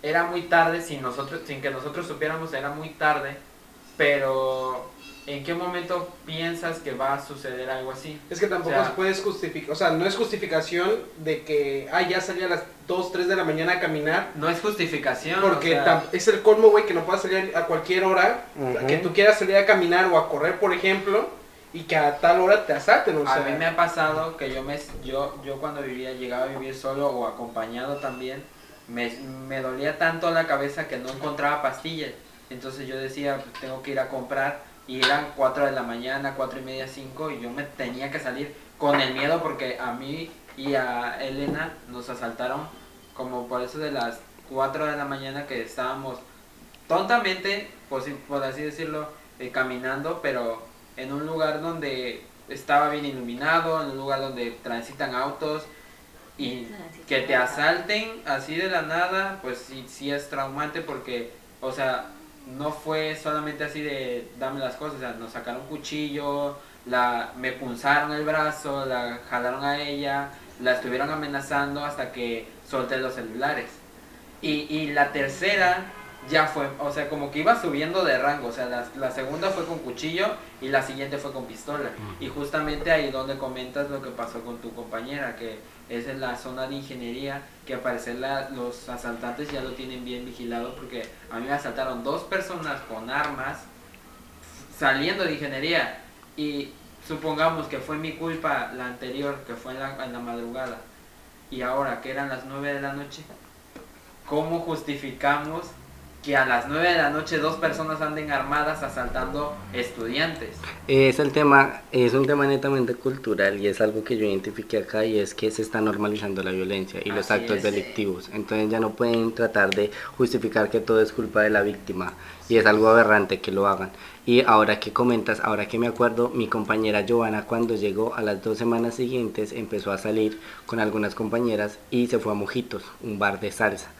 era muy tarde sin nosotros, sin que nosotros supiéramos, era muy tarde, pero ¿en qué momento piensas que va a suceder algo así? Es que tampoco se puede justificar, o sea, no es justificación de que, ah, ya salí a las 2, 3 de la mañana a caminar. No es justificación. Porque es el colmo, güey, que no puedas salir a cualquier hora, que tú quieras salir a caminar o a correr, por ejemplo, y que a tal hora te asalten. O sea. A mí me ha pasado que yo, me, yo, yo cuando vivía, llegaba a vivir solo o acompañado también, me, dolía tanto la cabeza que no encontraba pastillas. Entonces yo decía, pues, tengo que ir a comprar y eran 4 de la mañana, 4 y media, 5 y yo me tenía que salir con el miedo porque a mí y a Elena nos asaltaron como por eso de las 4 de la mañana que estábamos tontamente, por, por así decirlo, eh, caminando, pero en un lugar donde estaba bien iluminado, en un lugar donde transitan autos y que te asalten así de la nada, pues sí, sí es traumante porque, o sea, no fue solamente así de dame las cosas, o sea, nos sacaron un cuchillo, la, me punzaron el brazo, la jalaron a ella, la estuvieron amenazando hasta que solté los celulares. Y, y la tercera ya fue, o sea, como que iba subiendo de rango, o sea, la, la, segunda fue con cuchillo y la siguiente fue con pistola. Y justamente ahí donde comentas lo que pasó con tu compañera, que es en la zona de ingeniería, que al parecer los asaltantes ya lo tienen bien vigilado, porque a mí me asaltaron dos personas con armas saliendo de ingeniería. Y supongamos que fue mi culpa la anterior, que fue en la, en la madrugada, y ahora que eran las 9 de la noche, ¿cómo justificamos que a las 9 de la noche dos personas anden armadas asaltando estudiantes. Es el tema, es un tema netamente cultural y es algo que yo identifiqué acá y es que se está normalizando la violencia y los actos delictivos. Entonces ya no pueden tratar de justificar que todo es culpa de la víctima y es algo aberrante que lo hagan. Y ahora que comentas, ahora que me acuerdo, mi compañera Giovanna cuando llegó a las dos semanas siguientes empezó a salir con algunas compañeras y se fue a Mojitos, un bar de salsa.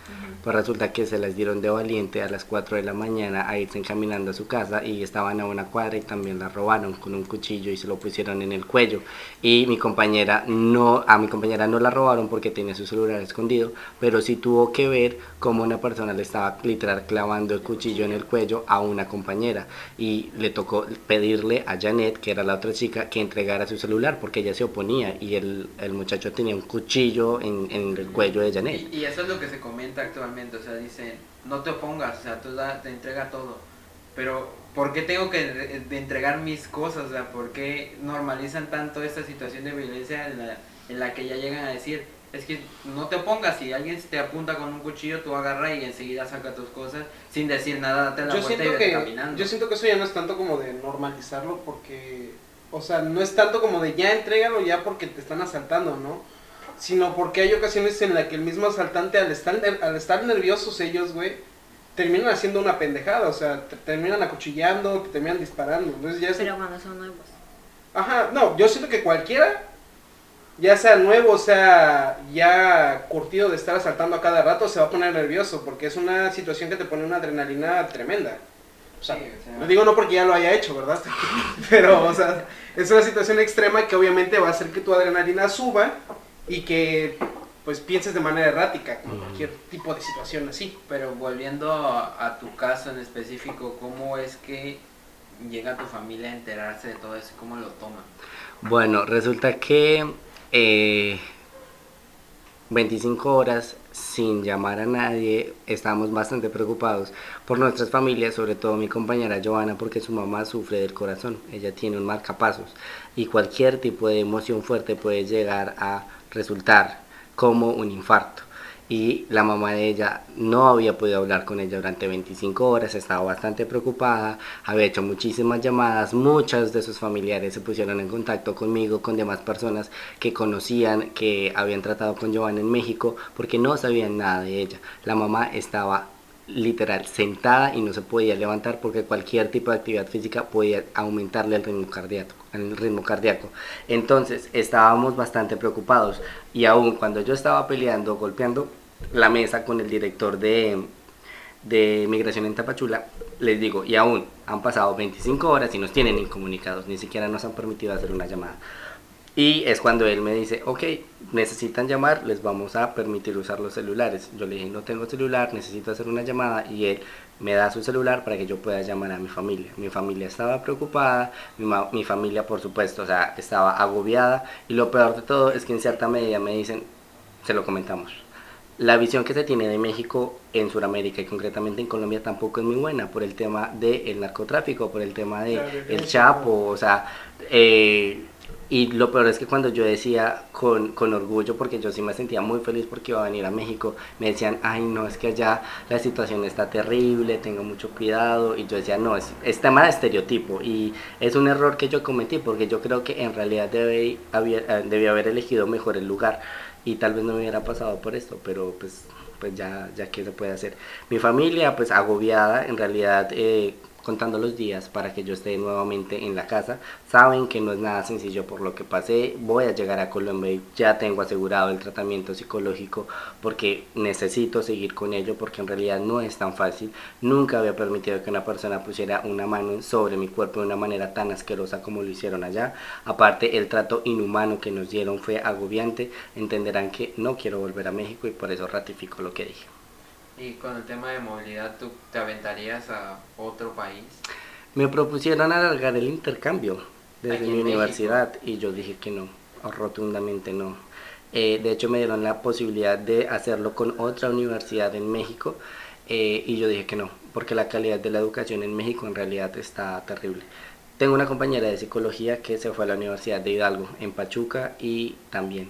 Pues resulta que se las dieron de valiente a las 4 de la mañana a irse encaminando a su casa y estaban a una cuadra y también la robaron con un cuchillo y se lo pusieron en el cuello. Y mi compañera no, a mi compañera no la robaron porque tenía su celular escondido, pero sí tuvo que ver cómo una persona le estaba literal clavando el cuchillo en el cuello a una compañera y le tocó pedirle a Janet, que era la otra chica, que entregara su celular porque ella se oponía y el, el muchacho tenía un cuchillo en, en el cuello de Janet. Y, y eso es lo que se comenta actualmente o sea, dicen, no te opongas, o sea, tú te entrega todo. Pero, ¿por qué tengo que de entregar mis cosas? O sea, ¿por qué normalizan tanto esta situación de violencia en la, en la que ya llegan a decir, es que no te opongas, si alguien te apunta con un cuchillo, tú agarra y enseguida saca tus cosas sin decir nada, date la yo vuelta y que, caminando. Yo siento que eso ya no es tanto como de normalizarlo porque, o sea, no es tanto como de ya entrégalo ya porque te están asaltando, ¿no? Sino porque hay ocasiones en las que el mismo asaltante, al estar, al estar nerviosos ellos, güey, terminan haciendo una pendejada, o sea, terminan acuchillando, terminan disparando. Entonces ya Pero cuando son nuevos. Ajá, no, yo siento que cualquiera, ya sea nuevo, o sea ya curtido de estar asaltando a cada rato, se va a poner nervioso, porque es una situación que te pone una adrenalina tremenda. O sea, lo digo no porque ya lo haya hecho, ¿verdad? Pero, o sea, es una situación extrema que obviamente va a hacer que tu adrenalina suba y que pues pienses de manera errática con cualquier tipo de situación así. Pero volviendo a, tu caso en específico, ¿cómo es que llega tu familia a enterarse de todo eso y cómo lo toman? Bueno, resulta que 25 eh, horas sin llamar a nadie, estábamos bastante preocupados por nuestras familias, sobre todo mi compañera Joana, porque su mamá sufre del corazón, ella tiene un marcapasos y cualquier tipo de emoción fuerte puede llegar a resultar como un infarto. Y la mamá de ella no había podido hablar con ella durante 25 horas, estaba bastante preocupada, había hecho muchísimas llamadas, muchos de sus familiares se pusieron en contacto conmigo, con demás personas que conocían, que habían tratado con Giovanna en México, porque no sabían nada de ella. La mamá estaba literal sentada y no se podía levantar porque cualquier tipo de actividad física podía aumentarle el ritmo cardíaco, el ritmo cardíaco. Entonces estábamos bastante preocupados y aún cuando yo estaba peleando, golpeando la mesa con el director de, de migración en Tapachula, les digo, y aún han pasado 25 horas y nos tienen incomunicados, ni siquiera nos han permitido hacer una llamada. Y es cuando él me dice, ok, necesitan llamar, les vamos a permitir usar los celulares. Yo le dije, no tengo celular, necesito hacer una llamada y él me da su celular para que yo pueda llamar a mi familia. Mi familia estaba preocupada, mi, mi familia por supuesto, o sea, estaba agobiada y lo peor de todo es que en cierta medida me dicen, se lo comentamos. La visión que se tiene de México en Sudamérica y concretamente en Colombia tampoco es muy buena por el tema del narcotráfico, por el tema del de el Chapo, o sea, eh, y lo peor es que cuando yo decía con, con, orgullo, porque yo sí me sentía muy feliz porque iba a venir a México, me decían, ay no, es que allá la situación está terrible, tengo mucho cuidado. Y yo decía, no, es, es tema de estereotipo. Y es un error que yo cometí porque yo creo que en realidad debí haber, eh, debí haber elegido mejor el lugar. Y tal vez no me hubiera pasado por esto, pero pues, pues ya, ya que se puede hacer. Mi familia, pues agobiada, en realidad... Eh, contando los días para que yo esté nuevamente en la casa. Saben que no es nada sencillo por lo que pasé. Voy a llegar a Colombia y ya tengo asegurado el tratamiento psicológico porque necesito seguir con ello porque en realidad no es tan fácil. Nunca había permitido que una persona pusiera una mano sobre mi cuerpo de una manera tan asquerosa como lo hicieron allá. Aparte el trato inhumano que nos dieron fue agobiante. Entenderán que no quiero volver a México y por eso ratifico lo que dije. Y con el tema de movilidad, ¿tú te aventarías a otro país? Me propusieron alargar el intercambio desde mi universidad y yo dije que no, rotundamente no. Eh, de hecho me dieron la posibilidad de hacerlo con otra universidad en México eh, y yo dije que no, porque la calidad de la educación en México en realidad está terrible. Tengo una compañera de psicología que se fue a la Universidad de Hidalgo en Pachuca y también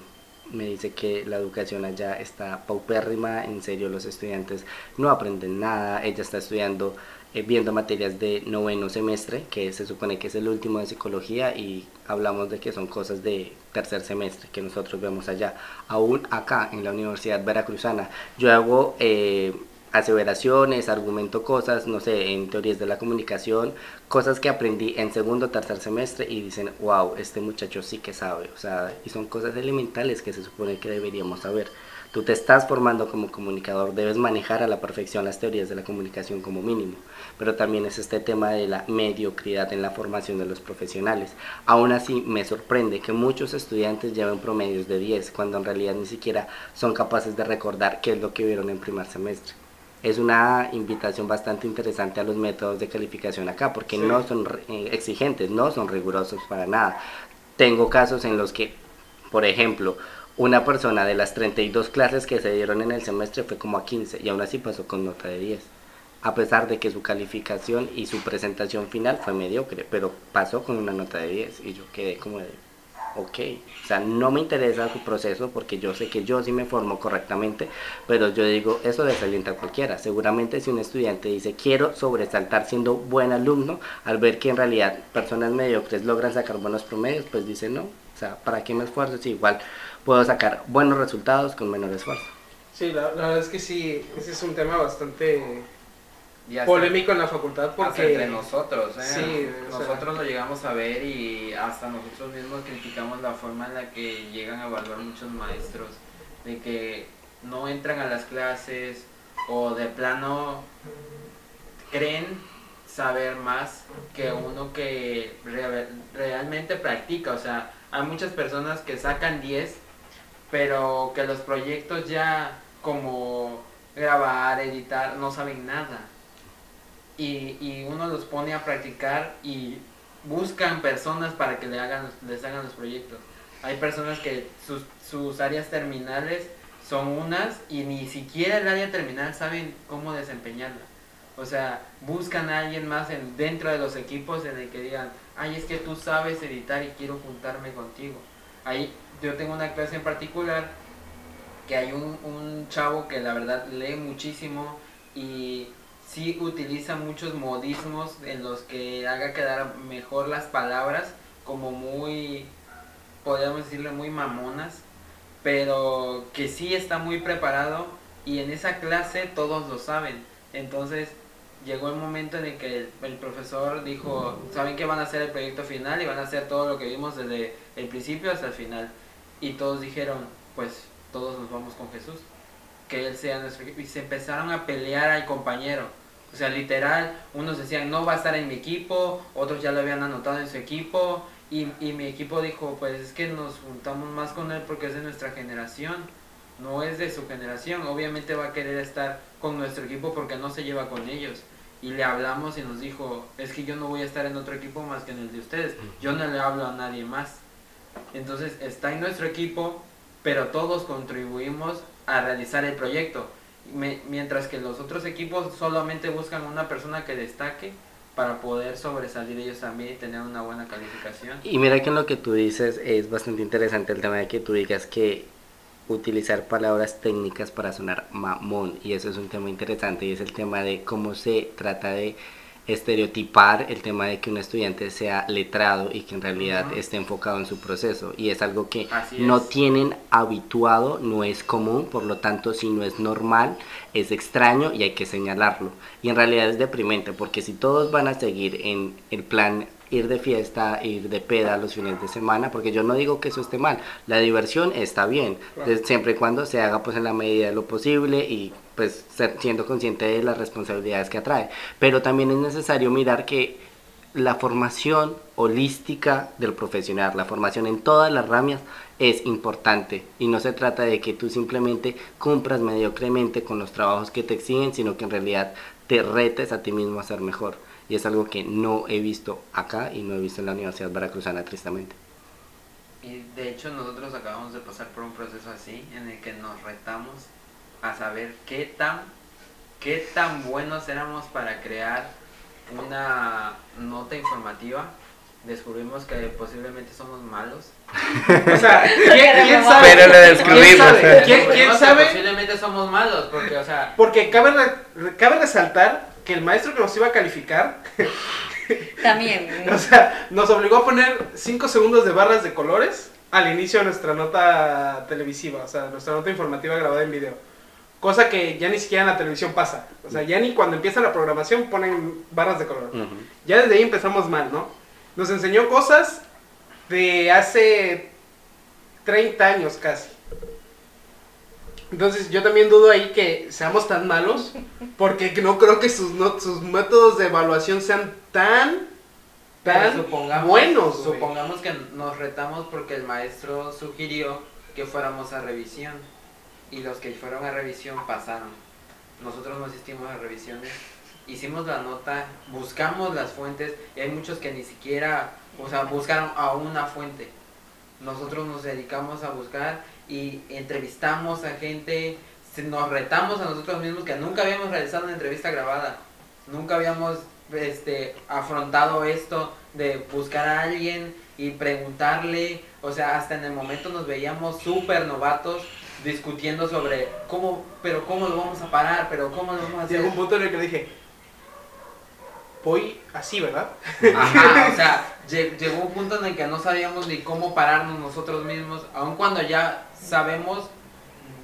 me dice que la educación allá está paupérrima, en serio los estudiantes no aprenden nada, ella está estudiando, eh, viendo materias de noveno semestre, que se supone que es el último de psicología y hablamos de que son cosas de tercer semestre que nosotros vemos allá. Aún acá en la Universidad Veracruzana, yo hago... Eh, aseveraciones, argumento cosas, no sé, en teorías de la comunicación, cosas que aprendí en segundo o tercer semestre y dicen, wow, este muchacho sí que sabe, o sea, y son cosas elementales que se supone que deberíamos saber. Tú te estás formando como comunicador, debes manejar a la perfección las teorías de la comunicación como mínimo, pero también es este tema de la mediocridad en la formación de los profesionales. Aún así, me sorprende que muchos estudiantes lleven promedios de 10, cuando en realidad ni siquiera son capaces de recordar qué es lo que vieron en primer semestre es una invitación bastante interesante a los métodos de calificación acá, porque no son eh, exigentes, no son rigurosos para nada. Tengo casos en los que, por ejemplo, una persona de las 32 clases que se dieron en el semestre fue como a 15 y aún así pasó con nota de 10. A pesar de que su calificación y su presentación final fue mediocre, pero pasó con una nota de 10 y yo quedé como de, ok, o sea, no me interesa su proceso porque yo sé que yo sí me formo correctamente, pero yo digo, eso desalienta a cualquiera. Seguramente si un estudiante dice, quiero sobresaltar siendo buen alumno, al ver que en realidad personas mediocres logran sacar buenos promedios, pues dice, no, o sea, ¿para qué me esfuerzo si igual puedo sacar buenos resultados con menor esfuerzo? Sí, la verdad es que sí, ese es un tema bastante polémico en la facultad porque entre nosotros ¿eh? nosotros lo llegamos a ver y hasta nosotros mismos criticamos la forma en la que llegan a evaluar muchos maestros de que no entran a las clases o de plano creen saber más que uno que realmente practica. O sea hay muchas personas que sacan 10 pero que los proyectos ya como grabar editar no saben nada y, uno los pone a practicar y buscan personas para que le hagan, les hagan los proyectos. Hay personas que sus, sus áreas terminales son unas y ni siquiera el área terminal saben cómo desempeñarla. O sea, buscan a alguien más en, dentro de los equipos en el que digan, ay, es que tú sabes editar y quiero juntarme contigo. Ahí yo tengo una clase en particular que hay un, un chavo que la verdad lee muchísimo y sí utiliza muchos modismos en los que haga quedar mejor las palabras, como muy, podríamos decirle, muy mamonas, pero que sí está muy preparado y en esa clase todos lo saben. Entonces llegó el momento en el que el, profesor dijo, saben que van a hacer el proyecto final y van a hacer todo lo que vimos desde el principio hasta el final. Y todos dijeron, pues todos nos vamos con Jesús, que Él sea nuestro equipo. Y se empezaron a pelear al compañero o sea, literal, unos decían no va a estar en mi equipo, otros ya lo habían anotado en su equipo Y, y mi equipo dijo, pues es que nos juntamos más con él porque es de nuestra generación, no es de su generación. Obviamente va a querer estar con nuestro equipo porque no se lleva con ellos. Y le hablamos y nos dijo, es que yo no voy a estar en otro equipo más que en el de ustedes. Yo no le hablo a nadie más. Entonces está en nuestro equipo, pero todos contribuimos a realizar el proyecto. Mientras que los otros equipos solamente buscan una persona que destaque para poder sobresalir ellos también y tener una buena calificación. Y mira que en lo que tú dices es bastante interesante el tema de que tú digas que utilizar palabras técnicas para sonar mamón y eso es un tema interesante y es el tema de cómo se trata de estereotipar el tema de que un estudiante sea letrado y que en realidad esté enfocado en su proceso. Y es algo que no tienen habituado, no es común, por lo tanto si no es normal, es extraño y hay que señalarlo. Y en realidad es deprimente porque si todos van a seguir en el plan ir de fiesta, ir de peda los fines de semana, porque yo no digo que eso esté mal, la diversión está bien, siempre y cuando se haga pues en la medida de lo posible y pues siendo consciente de las responsabilidades que atrae. Pero también es necesario mirar que la formación holística del profesional, la formación en todas las ramas es importante y no se trata de que tú simplemente cumplas mediocremente con los trabajos que te exigen, sino que en realidad te retes a ti mismo a ser mejor. Y es algo que no he visto acá y no he visto en la Universidad Veracruzana, tristemente. Y de hecho nosotros acabamos de pasar por un proceso así, en el que nos retamos a saber qué tan, qué tan buenos éramos para crear una nota informativa. Descubrimos que posiblemente somos malos. o sea, ¿quién, sabe? Pero lo descubrimos. ¿Quién sabe? Posiblemente somos malos, porque, o sea... Porque cabe, cabe resaltar que el maestro que nos iba a calificar... También. o sea, nos obligó a poner 5 segundos de barras de colores al inicio de nuestra nota televisiva, o sea, nuestra nota informativa grabada en video. Cosa que ya ni siquiera en la televisión pasa. O sea, ya ni cuando empieza la programación ponen barras de color. Ya desde ahí empezamos mal, ¿no? Nos enseñó cosas de hace 30 años casi. Entonces yo también dudo ahí que seamos tan malos, porque no creo que sus, sus métodos de evaluación sean tan, tan buenos. Supongamos que nos retamos porque el maestro sugirió que fuéramos a revisión y los que fueron a revisión pasaron. Nosotros no asistimos a revisiones, hicimos la nota, buscamos las fuentes y hay muchos que ni siquiera, o sea, buscaron a una fuente. Nosotros nos dedicamos a buscar y entrevistamos a gente, nos retamos a nosotros mismos que nunca habíamos realizado una entrevista grabada, nunca habíamos este, afrontado esto de buscar a alguien y preguntarle, o sea, hasta en el momento nos veíamos súper novatos discutiendo sobre cómo, pero cómo lo vamos a parar, pero cómo lo vamos a hacer. Llegó un punto en el que le dije, voy así, ¿verdad? Ajá, o sea, llegó un punto en el que no sabíamos ni cómo pararnos nosotros mismos, aun cuando ya sabemos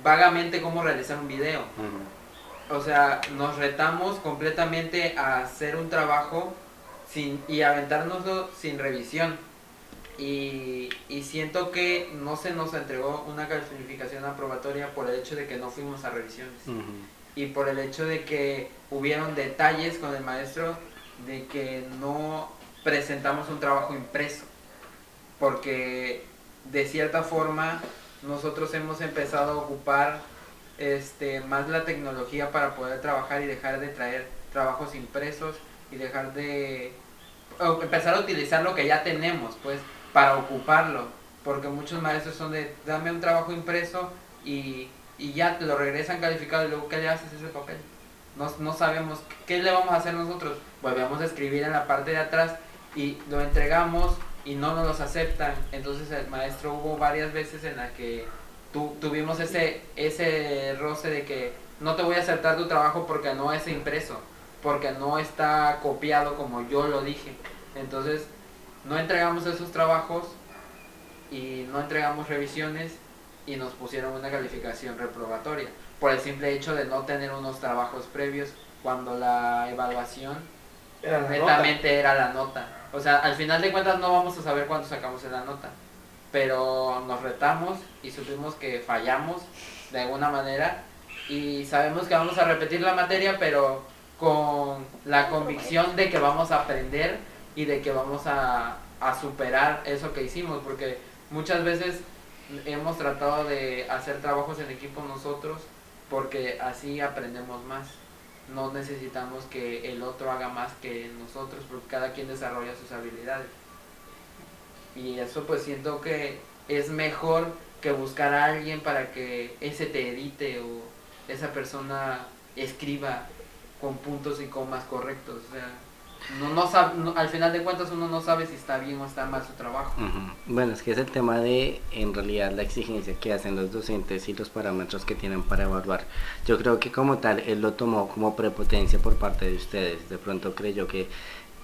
vagamente cómo realizar un video. O sea, nos retamos completamente a hacer un trabajo sin, y aventárnoslo sin revisión y, siento que no se nos entregó una calificación aprobatoria por el hecho de que no fuimos a revisiones y por el hecho de que hubieron detalles con el maestro de que no presentamos un trabajo impreso porque de cierta forma nosotros hemos empezado a ocupar este más la tecnología para poder trabajar y dejar de traer trabajos impresos y dejar de empezar a utilizar lo que ya tenemos pues para ocuparlo, porque muchos maestros son de dame un trabajo impreso y, ya te lo regresan calificado y luego ¿qué le haces ese papel? No, no sabemos qué le vamos a hacer nosotros. Volvemos a escribir en la parte de atrás y lo entregamos y no nos los aceptan. Entonces el maestro hubo varias veces en las que tu, tuvimos ese, ese roce de que no te voy a aceptar tu trabajo porque no es impreso, porque no está copiado como yo lo dije. Entonces no entregamos esos trabajos y no entregamos revisiones y nos pusieron una calificación reprobatoria por el simple hecho de no tener unos trabajos previos cuando la evaluación netamente era la nota. O sea, al final de cuentas no vamos a saber cuánto sacamos en la nota, pero nos retamos y supimos que fallamos de alguna manera y sabemos que vamos a repetir la materia, pero con la convicción de que vamos a aprender y de que vamos a, a superar eso que hicimos, porque muchas veces hemos tratado de hacer trabajos en equipo nosotros porque así aprendemos más. No necesitamos que el otro haga más que nosotros porque cada quien desarrolla sus habilidades. Y eso pues siento que es mejor que buscar a alguien para que ese te edite o esa persona escriba con puntos y comas correctos. O sea, no, no, sabe, al final de cuentas uno no sabe si está bien o está mal su trabajo. Bueno, es que es el tema de, en realidad, la exigencia que hacen los docentes y los parámetros que tienen para evaluar. Yo creo que como tal, él lo tomó como prepotencia por parte de ustedes. De pronto creyó que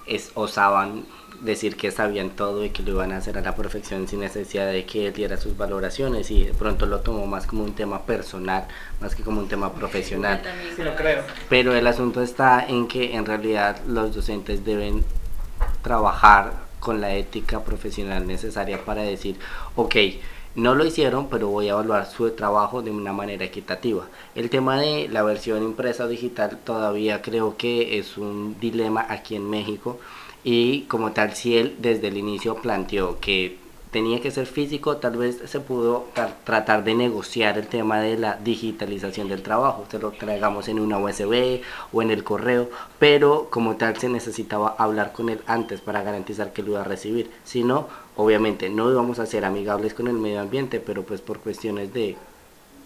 es, osaban decir que sabían todo y que lo iban a hacer a la perfección sin necesidad de que él diera sus valoraciones y de pronto lo tomó más como un tema personal, más que como un tema profesional. Sí, lo creo. Pero el asunto está en que en realidad los docentes deben trabajar con la ética profesional necesaria para decir, ok, no lo hicieron, pero voy a evaluar su trabajo de una manera equitativa. El tema de la versión impresa o digital todavía creo que es un dilema aquí en México y como tal si él desde el inicio planteó que tenía que ser físico, tal vez se pudo tratar de negociar el tema de la digitalización del trabajo, se lo traigamos en una USB o en el correo, pero como tal se necesitaba hablar con él antes para garantizar que lo iba a recibir, si no, obviamente no íbamos a ser amigables con el medio ambiente, pero pues por cuestiones de,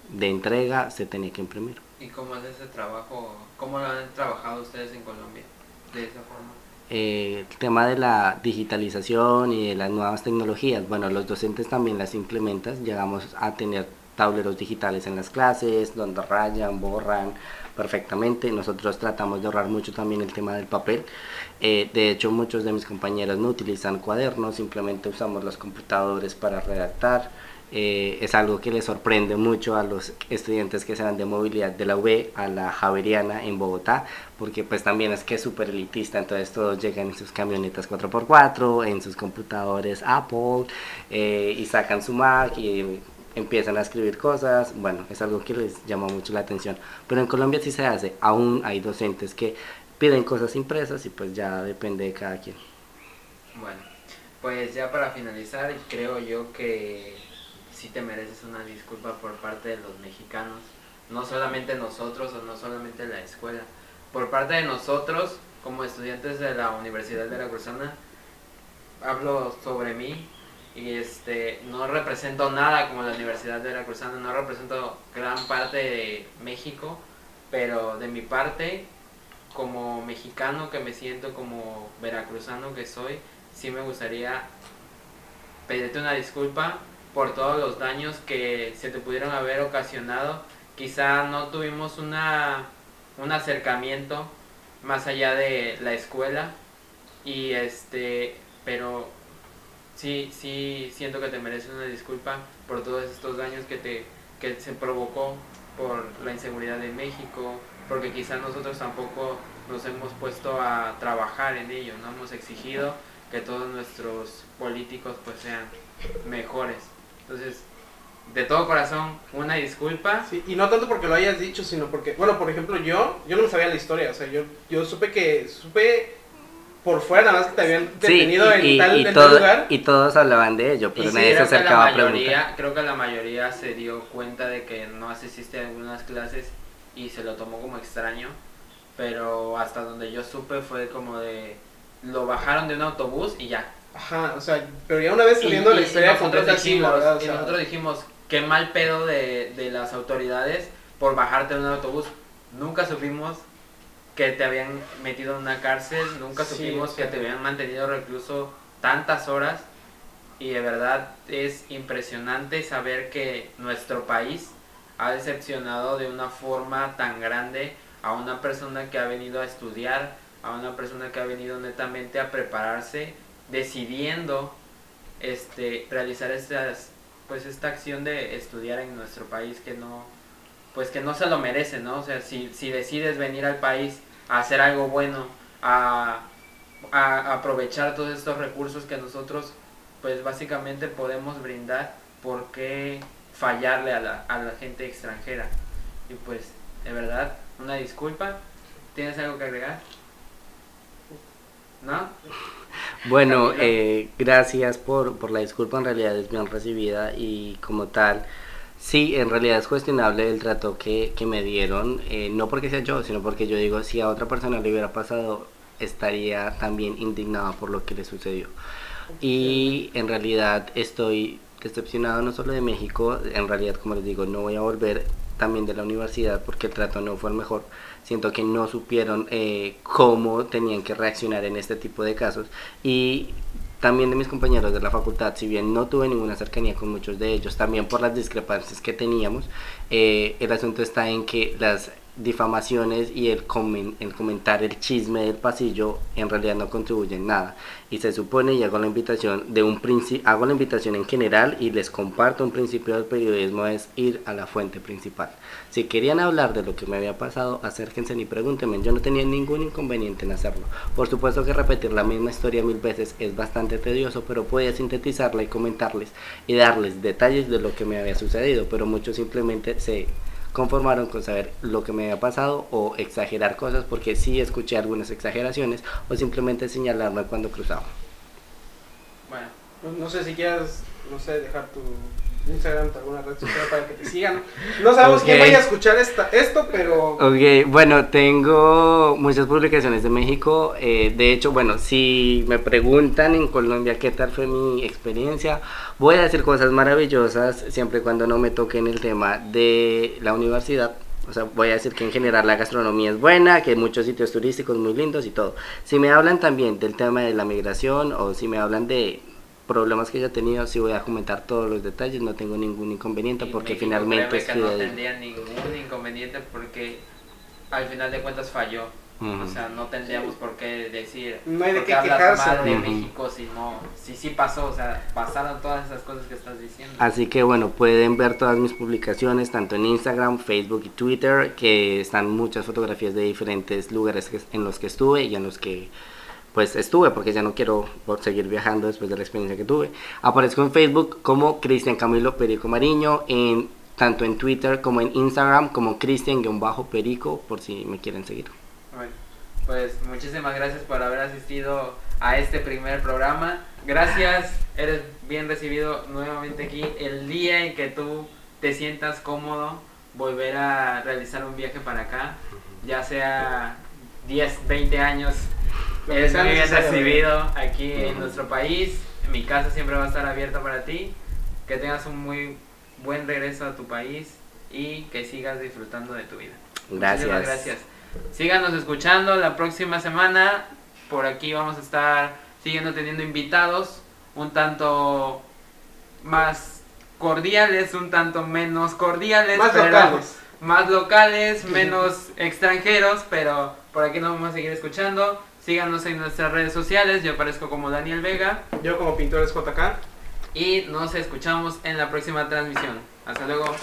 de entrega se tenía que imprimir. ¿Y cómo es ese trabajo? ¿Cómo lo han trabajado ustedes en Colombia de esa forma? Eh, el tema de la digitalización y de las nuevas tecnologías, bueno, los docentes también las implementan, llegamos a tener tableros digitales en las clases, donde rayan, borran perfectamente. Nosotros tratamos de ahorrar mucho también el tema del papel. Eh, de hecho, muchos de mis compañeros no utilizan cuadernos, simplemente usamos los computadores para redactar. Eh, es algo que le sorprende mucho a los estudiantes que serán de movilidad de la UB a la Javeriana en Bogotá, porque pues también es que es súper elitista, entonces todos llegan en sus camionetas 4x4, en sus computadores Apple, eh, y sacan su Mac y empiezan a escribir cosas, bueno, es algo que les llama mucho la atención, pero en Colombia sí se hace, aún hay docentes que piden cosas impresas y pues ya depende de cada quien. Bueno, pues ya para finalizar, creo yo que sí te mereces una disculpa por parte de los mexicanos, no solamente nosotros o no solamente la escuela, por parte de nosotros como estudiantes de la Universidad de la Cruzana, hablo sobre mí y este no represento nada como la Universidad de la Cruzana, no represento gran parte de México, pero de mi parte como mexicano que me siento como veracruzano que soy, sí me gustaría pedirte una disculpa por todos los daños que se te pudieron haber ocasionado. Quizá no tuvimos una, un acercamiento más allá de la escuela. Y este pero sí sí siento que te mereces una disculpa por todos estos daños que te que se provocó por la inseguridad de México porque quizá nosotros tampoco nos hemos puesto a trabajar en ello no hemos exigido que todos nuestros políticos pues sean mejores entonces, de todo corazón, una disculpa. Sí, y no tanto porque lo hayas dicho, sino porque, bueno, por ejemplo, yo, yo no sabía la historia, o sea, yo, yo supe que, supe por fuera nada más que te habían detenido en, tal, lugar. Y todos hablaban de ello, pero nadie se acercaba a preguntar. Creo que la mayoría se dio cuenta de que no asististe a algunas clases y se lo tomó como extraño, pero hasta donde yo supe fue como de, lo bajaron de un autobús y ya, Ajá, o sea, pero ya una vez subiendo la historia nosotros dijimos, y nosotros dijimos, qué mal pedo de, de las autoridades por bajarte de un autobús. Nunca supimos que te habían metido en una cárcel, nunca supimos que te habían mantenido recluso tantas horas. Y de verdad es impresionante saber que nuestro país ha decepcionado de una forma tan grande a una persona que ha venido a estudiar, a una persona que ha venido netamente a prepararse decidiendo este, realizar estas, pues esta acción de estudiar en nuestro país que no, pues que no se lo merece, ¿no? O sea, si, si decides venir al país a hacer algo bueno, a, a aprovechar todos estos recursos que nosotros, pues básicamente podemos brindar, ¿por qué fallarle a la, a la gente extranjera? Y pues, de verdad, una disculpa. ¿Tienes algo que agregar? ¿No? Bueno, eh, gracias por, por la disculpa, en realidad es bien recibida y como tal, sí, en realidad es cuestionable el trato que, que me dieron, eh, no porque sea yo, sino porque yo digo, si a otra persona le hubiera pasado, estaría también indignada por lo que le sucedió. Y en realidad estoy decepcionado no solo de México, en realidad como les digo, no voy a volver también de la universidad porque el trato no fue el mejor. Siento que no supieron eh, cómo tenían que reaccionar en este tipo de casos. Y también de mis compañeros de la facultad, si bien no tuve ninguna cercanía con muchos de ellos, también por las discrepancias que teníamos, eh, el asunto está en que las difamaciones y el, el comentar el chisme del pasillo en realidad no contribuyen nada. Y se supone, y hago la invitación de un hago la invitación en general y les comparto un principio del periodismo es ir a la fuente principal. Si querían hablar de lo que me había pasado, acérquense y pregúntenme. Yo no tenía ningún inconveniente en hacerlo. Por supuesto que repetir la misma historia mil veces es bastante tedioso, pero podía sintetizarla y comentarles y darles detalles de lo que me había sucedido, pero muchos simplemente se conformaron con saber lo que me había pasado o exagerar cosas porque sí escuché algunas exageraciones o simplemente señalarme cuando cruzaba. Bueno, no, sé si quieras, no sé, dejar tu Instagram, alguna red social para que te sigan. No sabemos quién vaya a escuchar esta, esto, pero... Ok, bueno, tengo muchas publicaciones de México. Eh, de hecho, bueno, si me preguntan en Colombia qué tal fue mi experiencia, voy a decir cosas maravillosas siempre y cuando no me toquen el tema de la universidad. O sea, voy a decir que en general la gastronomía es buena, que hay muchos sitios turísticos muy lindos y todo. Si me hablan también del tema de la migración o si me hablan de problemas que he tenido, sí voy a comentar todos los detalles, no tengo ningún inconveniente porque finalmente... Que no tendría ningún inconveniente porque al final de cuentas falló. O sea, no tendríamos por qué decir. No hay de qué quejarse. de México si no. Si sí pasó, o sea, pasaron todas esas cosas que estás diciendo. Así que bueno, pueden ver todas mis publicaciones, tanto en Instagram, Facebook y Twitter, que están muchas fotografías de diferentes lugares en los que estuve y en los que pues estuve porque ya no quiero seguir viajando después de la experiencia que tuve. Aparezco en Facebook como Cristian Camilo Perico Mariño, en, tanto en Twitter como en Instagram como Cristian-Perico por si me quieren seguir. Pues muchísimas gracias por haber asistido a este primer programa. Gracias, eres bien recibido nuevamente aquí. El día en que tú te sientas cómodo, volver a realizar un viaje para acá, ya sea 10, 20 años Eres muy bien recibido aquí en nuestro país. Mi casa siempre va a estar abierta para ti. Que tengas un muy buen regreso a tu país y que sigas disfrutando de tu vida. Gracias. Muchísimas gracias. Síganos escuchando la próxima semana. Por aquí vamos a estar siguiendo teniendo invitados un tanto más cordiales, un tanto menos cordiales. Más locales. Más locales, menos extranjeros, pero por aquí nos vamos a seguir escuchando. Síganos en nuestras redes sociales. Yo aparezco como Daniel Vega. Yo como Pintores JK. Y nos escuchamos en la próxima transmisión. Hasta luego.